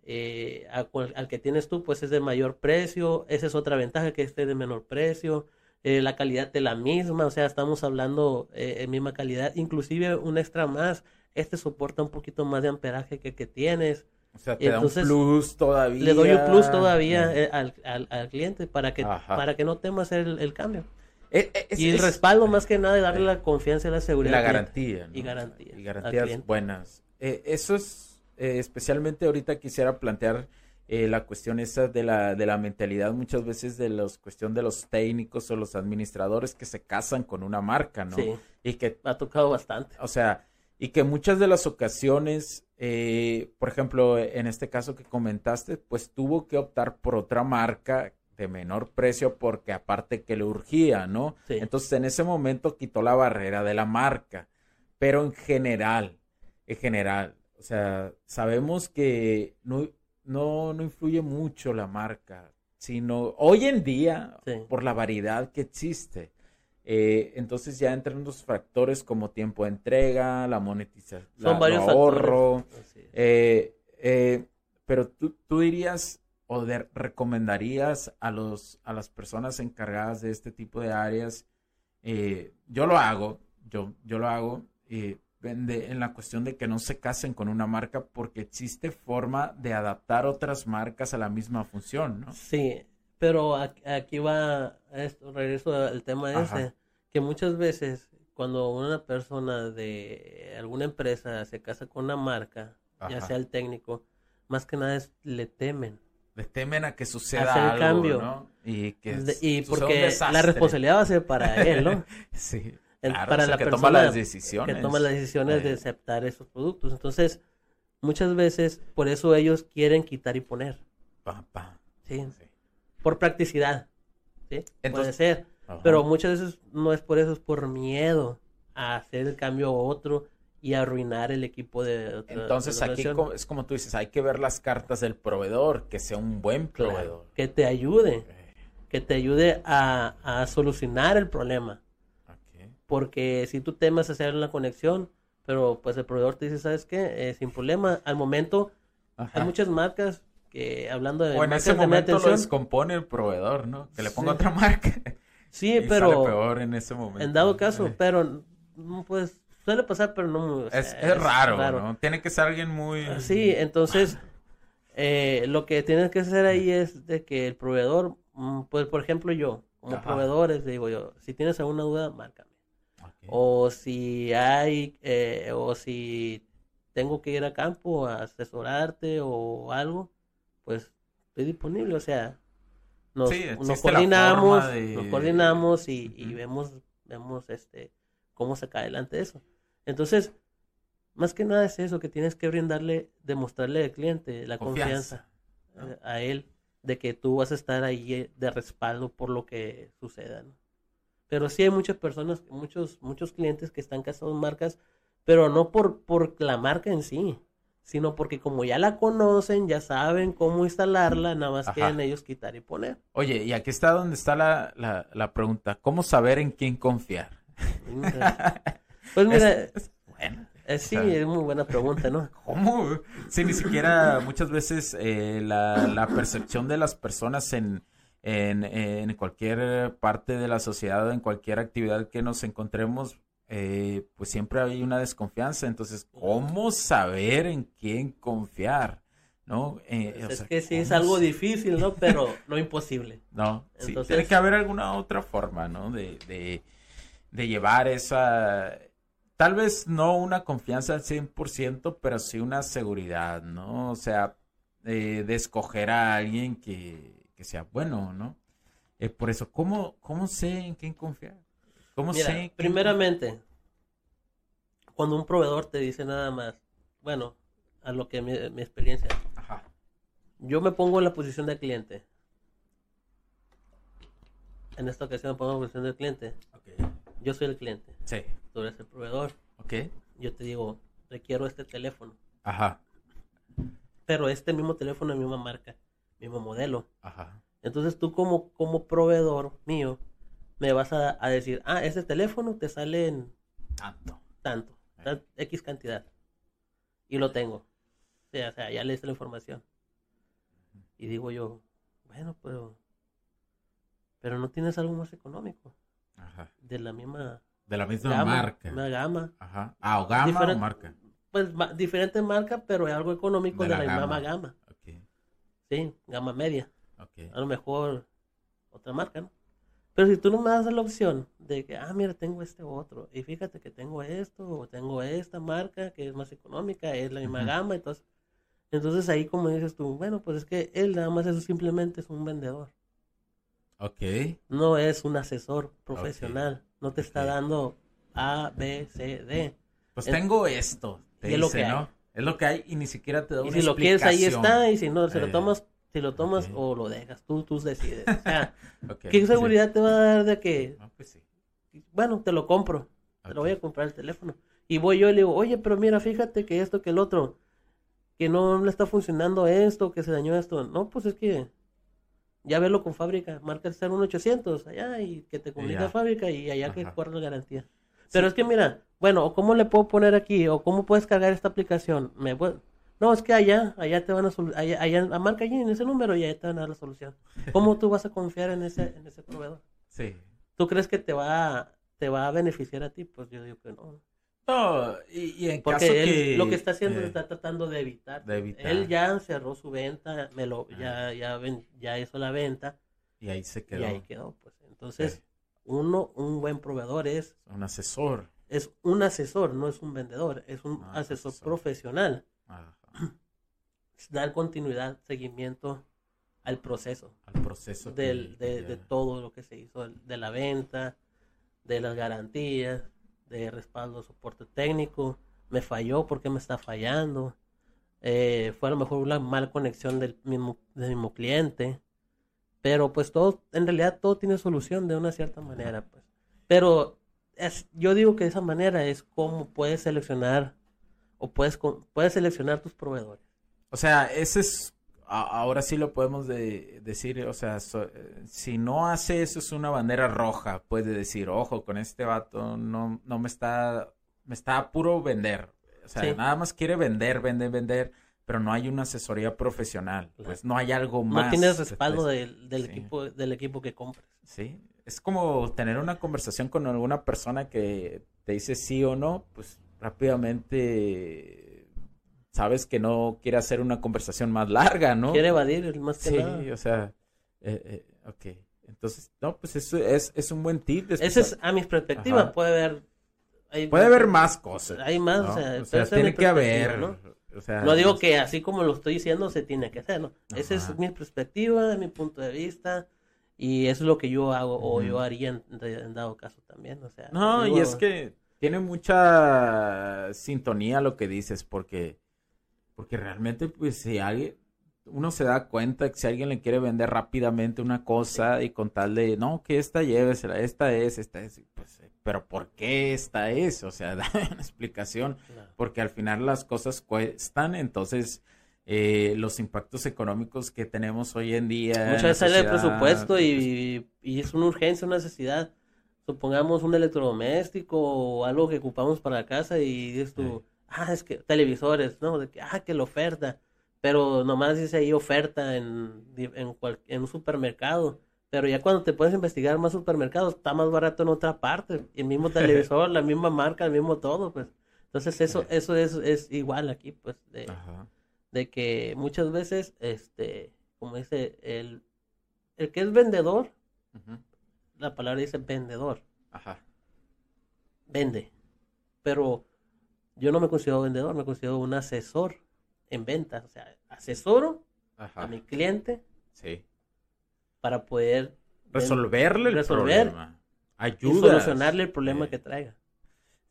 eh, a cual- al que tienes tú, pues es de mayor precio, esa es otra ventaja, que esté de menor precio, eh, la calidad de la misma, o sea, estamos hablando eh, en misma calidad, inclusive un extra más, este soporta un poquito más de amperaje que el que tienes, O sea, te da Entonces, un plus todavía. le doy un plus todavía Eh, eh, al, al, al cliente para que, Ajá. para que no tema hacer el, el cambio. eh, es- y el es- respaldo más que nada, darle la confianza y la seguridad. la garantía. Y ¿no? garantía Y garantías buenas. Eh, eso es, eh, especialmente ahorita quisiera plantear eh, la cuestión esa de la, de la mentalidad muchas veces de los cuestión de los técnicos o los administradores que se casan con una marca, ¿no? Sí, Y que ha tocado bastante. o sea, y que muchas de las ocasiones, eh, por ejemplo, en este caso que comentaste, pues tuvo que optar por otra marca de menor precio porque aparte que le urgía, ¿no? Sí. Entonces en ese momento quitó la barrera de la marca, pero en general, en general, o sea, sabemos que no, no, no influye mucho la marca, sino hoy en día, Sí. por la variedad que existe. Eh, entonces ya entran los factores como tiempo de entrega, la monetización, Son varios ahorro, eh, eh, pero tú, tú dirías o de- recomendarías a los a las personas encargadas de este tipo de áreas, eh, yo lo hago, yo, yo lo hago eh, de- en la cuestión de que no se casen con una marca porque existe forma de adaptar otras marcas a la misma función, ¿no? Sí, Pero aquí va esto, regreso al tema Ajá. ese, que muchas veces cuando una persona de alguna empresa se casa con una marca, ya sea el técnico, más que nada es le temen. Le temen a que suceda Hacer algo, cambio. ¿no? Y que De- y porque la responsabilidad va a ser para él, ¿no? Sí. Claro, para es el la que persona toma las decisiones. que toma las decisiones de aceptar esos productos. Entonces, muchas veces por eso ellos quieren quitar y poner, pa, pa. ¿sí? Sí. Por practicidad, ¿sí? Puede Entonces- ser. Ajá. Pero muchas veces no es por eso, es por miedo a hacer el cambio a otro y arruinar el equipo de otra Entonces aquí es como tú dices, hay que ver las cartas del proveedor, que sea un buen Claro, proveedor. que te ayude, que te ayude a, a solucionar el problema. Porque si tú temas hacer la conexión, pero pues el proveedor te dice, ¿sabes qué? Eh, sin problema, al momento Ajá. hay muchas marcas que hablando de O en ese momento lo descompone el proveedor, ¿no? Que le ponga Sí. otra marca. sí, y sale pero peor en ese momento. en dado caso, Eh, pero no, pues suele pasar, pero no muy- o sea, Es, es raro, raro. ¿no? Tiene que ser alguien muy... Ah, Sí, entonces eh, lo que tienes que hacer ahí es de que el proveedor, mm, pues por ejemplo yo, como Ajá. proveedores, le digo yo, si tienes alguna duda, márcame. O si hay, eh, o si tengo que ir a campo a asesorarte o algo, pues estoy disponible, o sea, nos, Sí, nos coordinamos, de- nos coordinamos y, y vemos, vemos este, cómo saca adelante eso. Entonces, más que nada es eso, que tienes que brindarle, demostrarle al cliente la confianza, Confianza, ¿no? eh, a él de que tú vas a estar ahí eh, de respaldo por lo que suceda, ¿no? Pero sí hay muchas personas, muchos, muchos clientes que están casados en marcas, pero no por, por la marca en sí, sino porque como ya la conocen, ya saben cómo instalarla, nada más Ajá. quieren ellos quitar y poner. Oye, y aquí está donde está la, la, la pregunta. ¿Cómo saber en quién confiar? Pues mira, Es- es bueno. eh, sí, o sea- es muy buena pregunta, ¿no? ¿Cómo? Sí, ni siquiera muchas veces eh, la, la percepción de las personas en, en, en cualquier parte de la sociedad, en cualquier actividad que nos encontremos, eh, pues siempre hay una desconfianza. Entonces, ¿cómo saber en quién confiar? ¿No? Eh, Pues es sea, que sí es ¿cómo algo difícil, ¿no? Pero no imposible. No, sí, Entonces- tiene que haber alguna otra forma, ¿no? De, de, de llevar esa, tal vez no una confianza al 100%, pero sí una seguridad, ¿no? O sea, eh, de escoger a alguien que, que sea bueno, ¿no? Eh, por eso, ¿cómo, ¿cómo sé en quién confiar? ¿Cómo Mira, sé? quién primeramente, cuando un proveedor te dice nada más, bueno, a lo que mi, mi experiencia? Ajá. yo me pongo en la posición del cliente. En esta ocasión me pongo en la posición del cliente. Ok. Yo soy el cliente, Sí. tú eres el proveedor. Ok. Yo te digo, requiero este teléfono, Ajá. pero este mismo teléfono, misma marca, mismo modelo. Ajá. Entonces tú como, como proveedor mío, me vas a, a decir, ah, ese teléfono te sale en Tanto. tanto, tal- X cantidad. Y lo tengo. O sea, o sea, ya le hice la información. Y digo yo, bueno, pero, pero no tienes algo más económico, Ajá. de la misma De la misma gama, marca. una gama. Ajá. Ah, o gama o marca. Pues ma- diferente marca, pero algo económico De de, la la, misma gama. gama. Sí, gama media. Ok. A lo mejor otra marca, ¿no? Pero si tú no me das la opción de que, ah, mira, tengo este otro, y fíjate que tengo esto, o tengo esta marca que es más económica, es la misma Ujú. gama, entonces, entonces ahí como dices tú, bueno, pues es que él nada más eso simplemente es un vendedor, Ok. no es un asesor profesional, no te está dando A, B, C, D. Pues Es- tengo esto, te lo dice, que hay. Es lo que hay y ni siquiera te da Y una si lo quieres, ahí explicación. está, y si no, si Eh, lo tomas, si lo tomas o lo dejas, tú, tú decides. O sea, ¿qué sí. seguridad te va a dar de que No, pues sí. bueno, te lo compro, te lo voy a comprar el teléfono. Y voy yo y le digo, oye, pero mira, fíjate que esto, que el otro, que no le está funcionando esto, que se dañó esto. No, pues es que ya verlo con fábrica, marca el 01800 allá y que te comunica fábrica y allá que guarda la garantía. Pero es que mira, bueno, ¿cómo le puedo poner aquí? ¿O cómo puedes cargar esta aplicación? Me voy- No, es que allá, allá te van a allá, allá, a marca allí en ese número y allá te van a dar la solución. ¿Cómo tú vas a confiar en ese, en ese proveedor? Sí. ¿Tú crees que te va, te va a beneficiar a ti? Pues yo digo que no. No, y, y en Porque caso él que... lo que está haciendo eh, está tratando de evitar. de evitar. Él ya cerró su venta, me lo, ya, ya, ven- ya hizo la venta Y ahí se quedó. Y ahí quedó, pues. Entonces, uno, un buen proveedor es... Un asesor. Es un asesor, no es un vendedor, es un Ah, asesor, asesor. profesional. Ajá. Dar continuidad, seguimiento al proceso Al proceso. del, que de, de todo lo que se hizo, de la venta, de las garantías, de respaldo, soporte técnico. Me falló, ¿por qué me está fallando? Eh, fue a lo mejor una mala conexión del mismo, del mismo cliente. Pero pues todo, en realidad todo tiene solución de una cierta manera, pues. Pero es, yo digo que de esa manera es como puedes seleccionar o puedes, puedes seleccionar tus proveedores. O sea, ese es. a- Ahora sí lo podemos de- decir. O sea, so- eh, si no hace eso, es una bandera roja. Puede decir, ojo, con este vato no, no me está. Me está a puro vender. O sea, Sí. nada más quiere vender, vender, vender. Pero no hay una asesoría profesional. Claro. Pues no hay algo más. No tienes respaldo del, del Sí. equipo, del equipo que compras. Sí, es como tener una conversación con alguna persona que te dice sí o no, pues rápidamente sabes que no quiere hacer una conversación más larga, ¿no? Quiere evadir más que Sí, nada. o sea, eh, eh, ok. Entonces, no, pues eso es, es un buen tip. Ese es a mi perspectiva, Ajá. puede haber... hay- Puede haber más cosas. Hay más, ¿no? o sea, O sea, tiene que haber. perspectiva, o sea, No digo que así como lo estoy diciendo se tiene que hacer, ¿no? Esa es mi perspectiva, mi punto de vista y eso es lo que yo hago o yo haría en, en dado caso también, o sea. No, digo, y es que tiene mucha sintonía lo que dices, porque, porque realmente, pues, si alguien, uno se da cuenta que si alguien le quiere vender rápidamente una cosa y con tal de, no, que esta llévesela, esta es, esta es, pues, eh, pero ¿por qué esta es? O sea, dame una explicación, porque al final las cosas cuestan, entonces... eh, los impactos económicos que tenemos hoy en día. Muchas veces sale el presupuesto pues, y, y es una urgencia, una necesidad. Supongamos un electrodoméstico o algo que ocupamos para la casa y dices tú, Sí. ah, es que televisores, ¿no? De que, ah, que la oferta. Pero nomás dice ahí oferta en, en, cual- en un supermercado. Pero ya cuando te puedes investigar más supermercados, está más barato en otra parte. El mismo televisor, la misma marca, el mismo todo, pues. Entonces eso, eso es, es igual aquí, pues, de, Ajá. de que muchas veces, este, como dice, el, el que es vendedor, la palabra dice vendedor, Ajá. vende. Pero yo no me considero vendedor, me considero un asesor en ventas. O sea, asesoro Ajá. a mi cliente Sí. para poder resolverle el resolver problema. Ayuda. solucionarle el problema Eh, que traiga.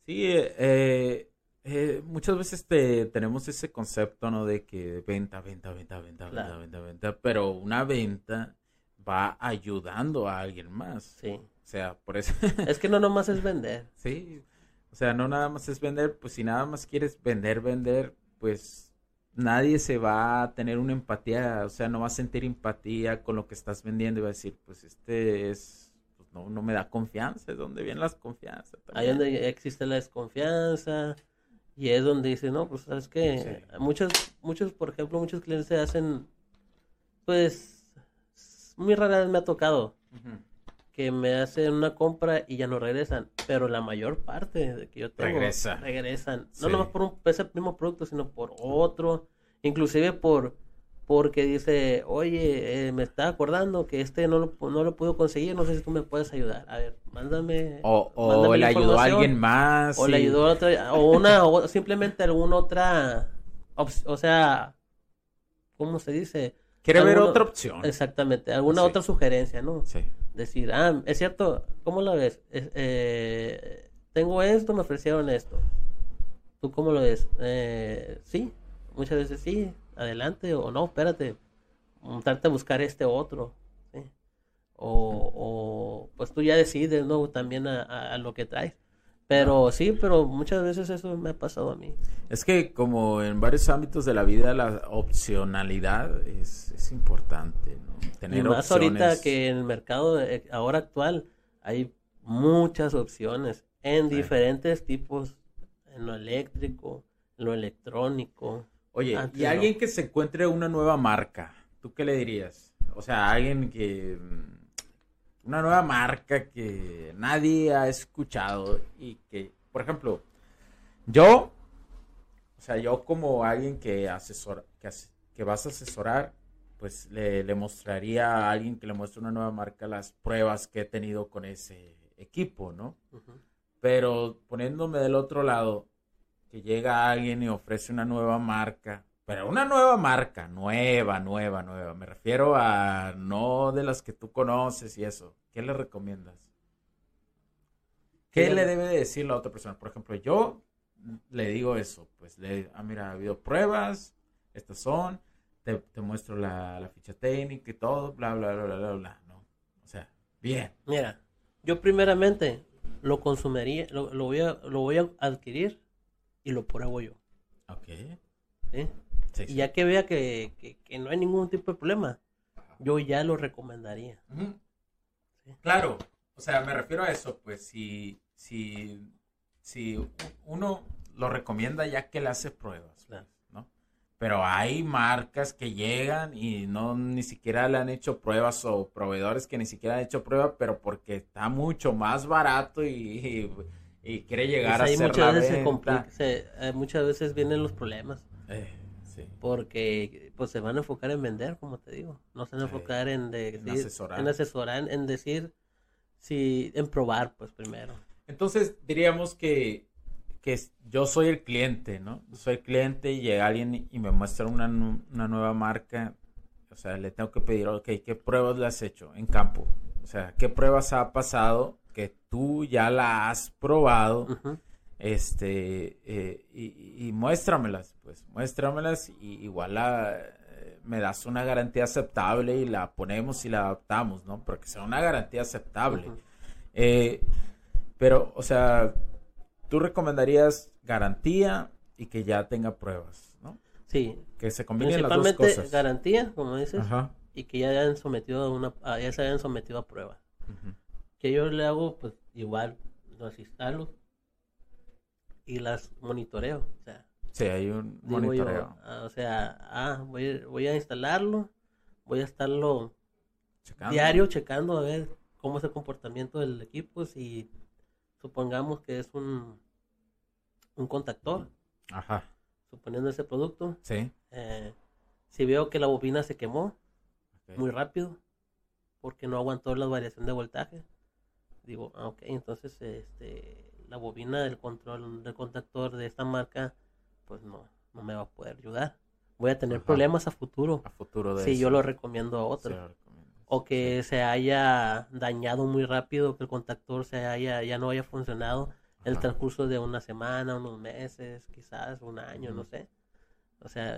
Sí, eh, eh, eh, muchas veces te, tenemos ese concepto, ¿no? De que venta, venta, venta, venta, Claro. venta, venta, venta, pero una venta va ayudando a alguien más. Sí. O sea, por eso, Es que no nomás es vender. sí, o sea, no nada más es vender, pues si nada más quieres vender, vender, pues nadie se va a tener una empatía, o sea, no va a sentir empatía con lo que estás vendiendo y va a decir, pues este es, pues no, no me da confianza, es donde viene las confianzas. Ahí donde existe la desconfianza y es donde dice, no, pues sabes que Sí. muchos, muchos, por ejemplo, muchos clientes se hacen, pues, muy rara vez me ha tocado. Que me hacen una compra y ya no regresan, pero la mayor parte de que yo tengo Regresa. regresan, Sí. no nomás por un, ese mismo producto, sino por otro, inclusive por porque dice, oye, eh, me está acordando que este no lo, no lo puedo conseguir, no sé si tú me puedes ayudar. A ver, mándame. O, o mándame le ayudó a alguien más. O le ayudó a otra, o una, o simplemente alguna otra, o sea, ¿cómo se dice? Quiere ver otra opción. Exactamente, alguna Sí. otra sugerencia, ¿no? Sí. Decir, ah, es cierto, ¿cómo la ves? Es- eh, tengo esto, me ofrecieron esto. ¿Tú cómo lo ves? Eh, sí, muchas veces sí, adelante, o no, espérate, trata de buscar este otro. O, o, pues tú ya decides, ¿no? También a, a- a lo que traes. Pero sí, pero muchas veces eso me ha pasado a mí. Es que como en varios ámbitos de la vida la opcionalidad es, es importante, ¿no? Tener Y más opciones. ahorita que en el mercado eh, ahora actual hay muchas opciones en Sí. diferentes tipos, en lo eléctrico, en lo electrónico. Oye, Antes y no. alguien que se encuentre una nueva marca, ¿tú qué le dirías? O sea, alguien que... Una nueva marca que nadie ha escuchado y que, por ejemplo, yo, o sea, yo como alguien que asesora, que, as- que vas a asesorar, pues le, le mostraría a alguien que le muestre una nueva marca las pruebas que he tenido con ese equipo, ¿no? Pero poniéndome del otro lado, que llega alguien y ofrece una nueva marca, pero una nueva marca, nueva, nueva, nueva. Me refiero a no de las que tú conoces y eso. ¿Qué le recomiendas? ¿Qué le debe de decir la otra persona? Por ejemplo, yo le digo eso, pues le, ah, mira, ha habido pruebas, estas son, te, te muestro la, la ficha técnica y todo, bla, bla, bla, bla, bla, bla, ¿no? O sea, bien. Mira, yo primeramente lo consumiría, lo, lo voy, a, lo voy a adquirir y lo pruebo yo. Ok. ¿sí? Sí, Y ya que vea que, que- que no hay ningún tipo de problema, yo ya lo recomendaría. Claro, o sea, me refiero a eso, pues si, si, si uno lo recomienda ya que le hace pruebas, pues, Claro. ¿no? Pero hay marcas que llegan y no ni siquiera le han hecho pruebas o proveedores que ni siquiera han hecho pruebas, pero porque está mucho más barato y, y, y quiere llegar Pues a hacer muchas la veces, se venta. complica- se- eh, muchas veces vienen los problemas. Eh, sí. Porque pues se van a enfocar en vender, como te digo. No se van a enfocar en, En asesorar. en asesorar, en decir, si, en probar, pues primero. Entonces diríamos que, que yo soy el cliente, ¿no? Soy el cliente y llega alguien y me muestra una, una nueva marca. O sea, le tengo que pedir, ok, ¿qué pruebas le has hecho en campo? O sea, ¿qué pruebas ha pasado que tú ya la has probado? Ujú. Este, eh, y, y muéstramelas, pues, muéstramelas y igual la, eh, me das una garantía aceptable y la ponemos y la adaptamos, ¿no? Pero que sea una garantía aceptable. Eh, pero, o sea, tú recomendarías garantía y que ya tenga pruebas, ¿no? Sí, Que se combinen las dos principalmente cosas. garantía, como dices, Ajá. y que ya hayan sometido a una, ya se hayan sometido a prueba. Ujú. Que yo le hago, pues igual, los instalo y las monitoreo. O sea, Sí, hay un monitoreo. yo, ah, o sea, ah, voy, voy a instalarlo, voy a estarlo Checando. diario checando a ver cómo es el comportamiento del equipo. Si supongamos que es un, un contactor, Ajá. suponiendo ese producto, Sí. eh, si veo que la bobina se quemó muy rápido porque no aguantó la variación de voltaje, digo, ah, ok, entonces este, la bobina del control del contactor de esta marca, pues no, no me va a poder ayudar. Voy a tener Ajá. problemas a futuro A futuro de si eso. yo lo recomiendo a Sí, otro. recomiendo. O que se haya dañado muy rápido, que el contactor se haya, ya no haya funcionado en el transcurso de una semana, unos meses, quizás un año, no Ujú. sé. O sea,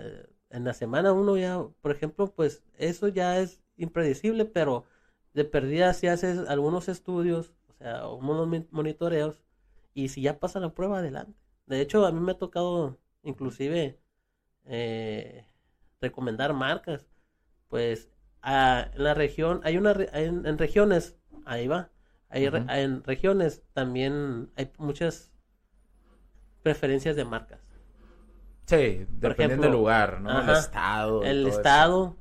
en la semana uno ya, por ejemplo, pues eso ya es impredecible, pero de perdida si haces algunos estudios, o sea, monitoreos, y si ya pasa la prueba, adelante. De hecho, a mí me ha tocado inclusive eh, recomendar marcas, pues a- en la región, hay una, re- en, en regiones, ahí va, hay re- en regiones también hay muchas preferencias de marcas. Sí, dependiendo del lugar, ¿no? el estado. el estado,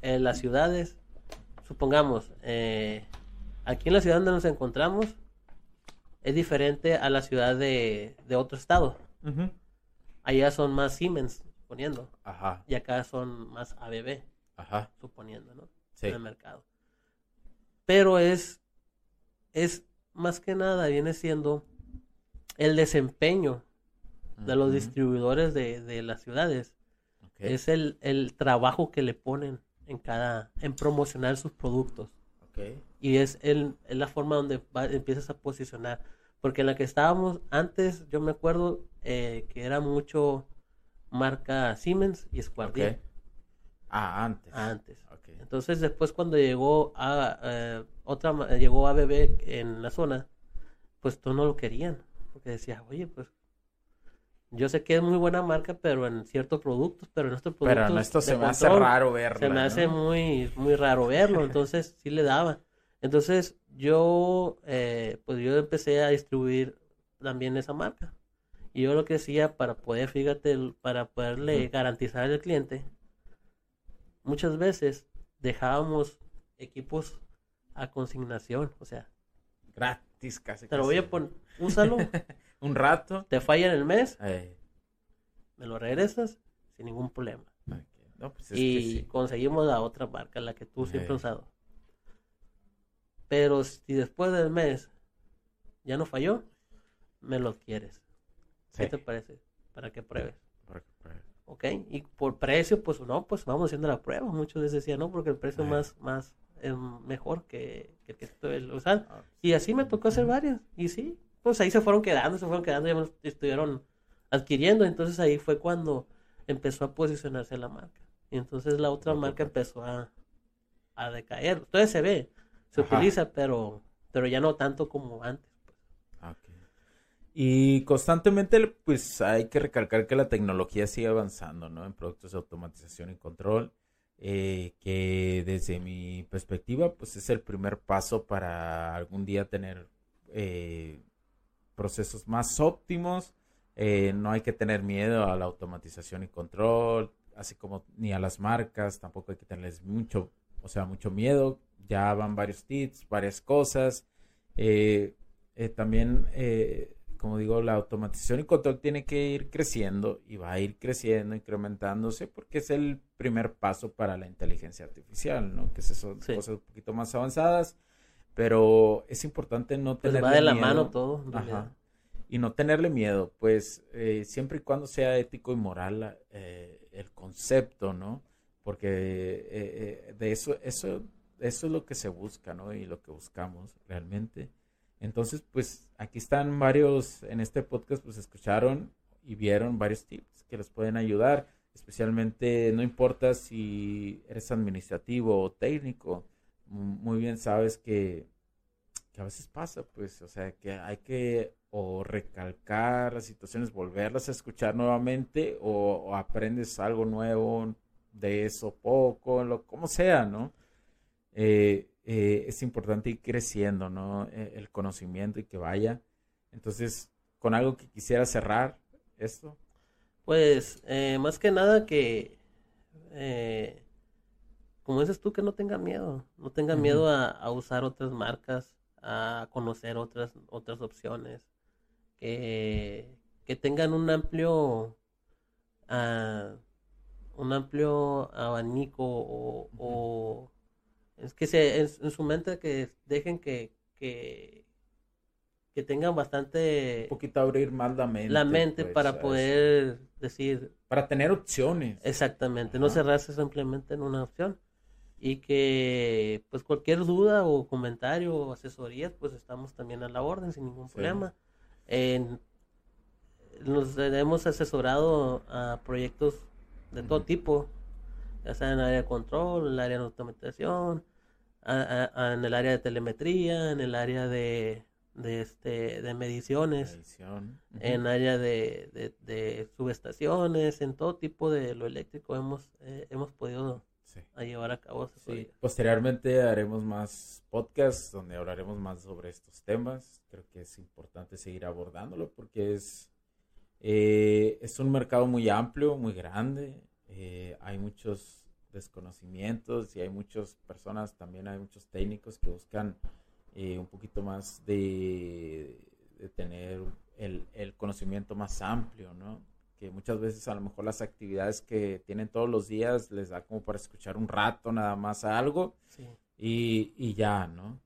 eh, las ciudades, supongamos, eh, aquí en la ciudad donde nos encontramos es diferente a la ciudad de, de otro estado. Ujú. Allá son más Siemens, suponiendo, Ajá, y acá son más ABB, ajá. suponiendo, ¿no? Sí. En el mercado. Pero es, es más que nada, viene siendo el desempeño de los distribuidores de, de las ciudades. Es el, el trabajo que le ponen en cada, en promocionar sus productos. Y es, el, es la forma donde va- empiezas a posicionar. Porque en la que estábamos antes, yo me acuerdo eh, que era mucho marca Siemens y. Squardier Ah, antes. antes. Ok. Entonces después cuando llegó a eh, otra ma- llegó ABB en la zona, pues todos no lo querían, porque decía, "Oye, pues yo sé que es muy buena marca, pero en ciertos productos, pero en estos productos Pero en esto se me hace raro verla. se me hace muy muy raro verlo, entonces sí le daba. Entonces yo eh, pues yo empecé a distribuir también esa marca. Y yo lo que hacía para poder, fíjate, para poderle garantizar al cliente, muchas veces dejábamos equipos a consignación, o sea, Gratis, casi. te lo voy a poner, úsalo, Un rato. te falla en el mes, Eh, me lo regresas sin ningún problema. No, pues es y sí. conseguimos la otra marca, la que tú siempre Eh. has usado. Pero si después del mes ya no falló, me lo quieres. ¿Qué te parece? Para que pruebes. Para que pruebe. ¿Ok? Y por precio, pues no, pues vamos haciendo la prueba. Muchos les decían, no, porque el precio Eh. más, más, es mejor que, que el que estoy usando. Ah, Y así me tocó hacer varias. Y sí, pues ahí se fueron quedando, se fueron quedando, ya me estuvieron adquiriendo. Entonces ahí fue cuando empezó a posicionarse la marca. Y entonces la otra marca empezó a, a decaer. Todavía se ve, se Ajá. utiliza, pero, pero ya no tanto como antes. Ah, ok. Y constantemente, pues hay que recalcar que la tecnología sigue avanzando, ¿no? En productos de automatización y control, eh, que desde mi perspectiva, pues es el primer paso para algún día tener eh, procesos más óptimos. Eh, no hay que tener miedo a la automatización y control, así como ni a las marcas, tampoco hay que tenerles mucho, o sea, mucho miedo. Ya van varios tips, varias cosas. Eh, eh, también, eh, como digo, la automatización y control tiene que ir creciendo y va a ir creciendo, incrementándose, porque es el primer paso para la inteligencia artificial, ¿no? Que esas son Sí. cosas un poquito más avanzadas, pero es importante no Pues tenerle va de la miedo. mano todo. Ajá. Y no tenerle miedo, pues eh, siempre y cuando sea ético y moral eh, el concepto, ¿no? Porque eh, eh, de eso, eso, eso es lo que se busca, ¿no? Y lo que buscamos realmente. Entonces, pues aquí están varios, en este podcast, pues escucharon y vieron varios tips que les pueden ayudar, especialmente, no importa si eres administrativo o técnico, muy bien sabes que, que a veces pasa, pues, o sea, que hay que o recalcar las situaciones, volverlas a escuchar nuevamente o, o aprendes algo nuevo de eso poco, lo como sea, ¿no? Eh, eh, es importante ir creciendo, ¿no? Eh, el conocimiento y que vaya. Entonces, con algo que quisiera cerrar esto. Pues eh, más que nada que, como dices tú, que no tengan miedo, no tengan miedo a, a usar otras marcas, a conocer otras, otras opciones, que, que tengan un amplio, ah, un amplio abanico o, o es que se, en, en su mente que dejen que, que, que tengan bastante Un poquito abrir más la mente. la mente pues, para poder decir Para tener opciones. exactamente, no cerrarse simplemente en una opción y que pues cualquier duda o comentario o asesoría pues estamos también a la orden sin ningún Sí. problema. Nos hemos asesorado a proyectos de todo tipo, ya sea en el área de control, en el área de automatización, a- a- a- en el área de telemetría, en el área de, de, este, de mediciones Edición. Ujú. en área de, de, de subestaciones, en todo tipo de lo eléctrico hemos, eh, hemos podido Sí. a llevar a cabo Sí, posteriormente haremos más podcasts donde hablaremos más sobre estos temas. Creo que es importante seguir abordándolo porque es, eh, es un mercado muy amplio, muy grande. eh, hay muchos desconocimientos y hay muchas personas, también hay muchos técnicos que buscan eh, un poquito más de, de tener el, el conocimiento más amplio, ¿no? que muchas veces a lo mejor las actividades que tienen todos los días les da como para escuchar un rato nada más algo Sí. y, y ya, ¿no?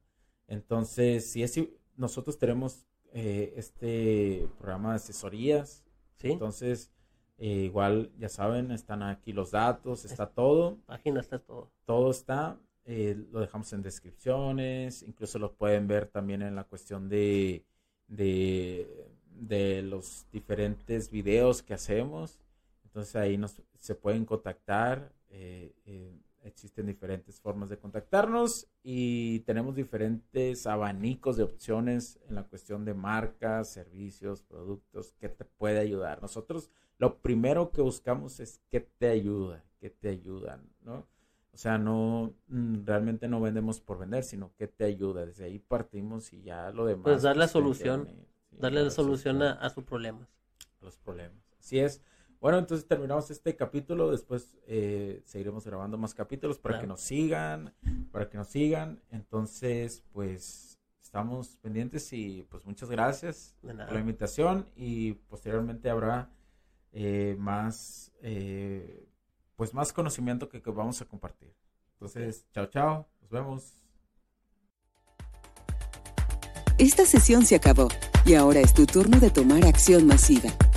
Entonces, si es, nosotros tenemos eh, este programa de asesorías, ¿Sí? entonces eh, igual ya saben, están aquí los datos, está todo, Página está todo. todo está, eh, lo dejamos en descripciones, incluso lo pueden ver también en la cuestión de, de, de los diferentes videos que hacemos. Entonces ahí nos, se pueden contactar, eh, eh, existen diferentes formas de contactarnos y tenemos diferentes abanicos de opciones en la cuestión de marcas, servicios, productos que te puede ayudar. Nosotros lo primero que buscamos es que te ayuda, que te ayudan, ¿no? O sea, no, mm, realmente no vendemos por vender, sino que te ayuda. Desde ahí partimos y ya lo demás. Pues dar la solución, entiende, sí, Darle la solución a, a sus problemas. a los problemas. Así es. Bueno, entonces terminamos este capítulo. Después eh, seguiremos grabando más capítulos para Claro. que nos sigan, para que nos sigan. Entonces, pues estamos pendientes y pues muchas gracias por la invitación y posteriormente habrá eh, más eh, pues más conocimiento que, que vamos a compartir. Entonces, chao, chao, nos vemos. Esta sesión se acabó y ahora es tu turno de tomar acción masiva.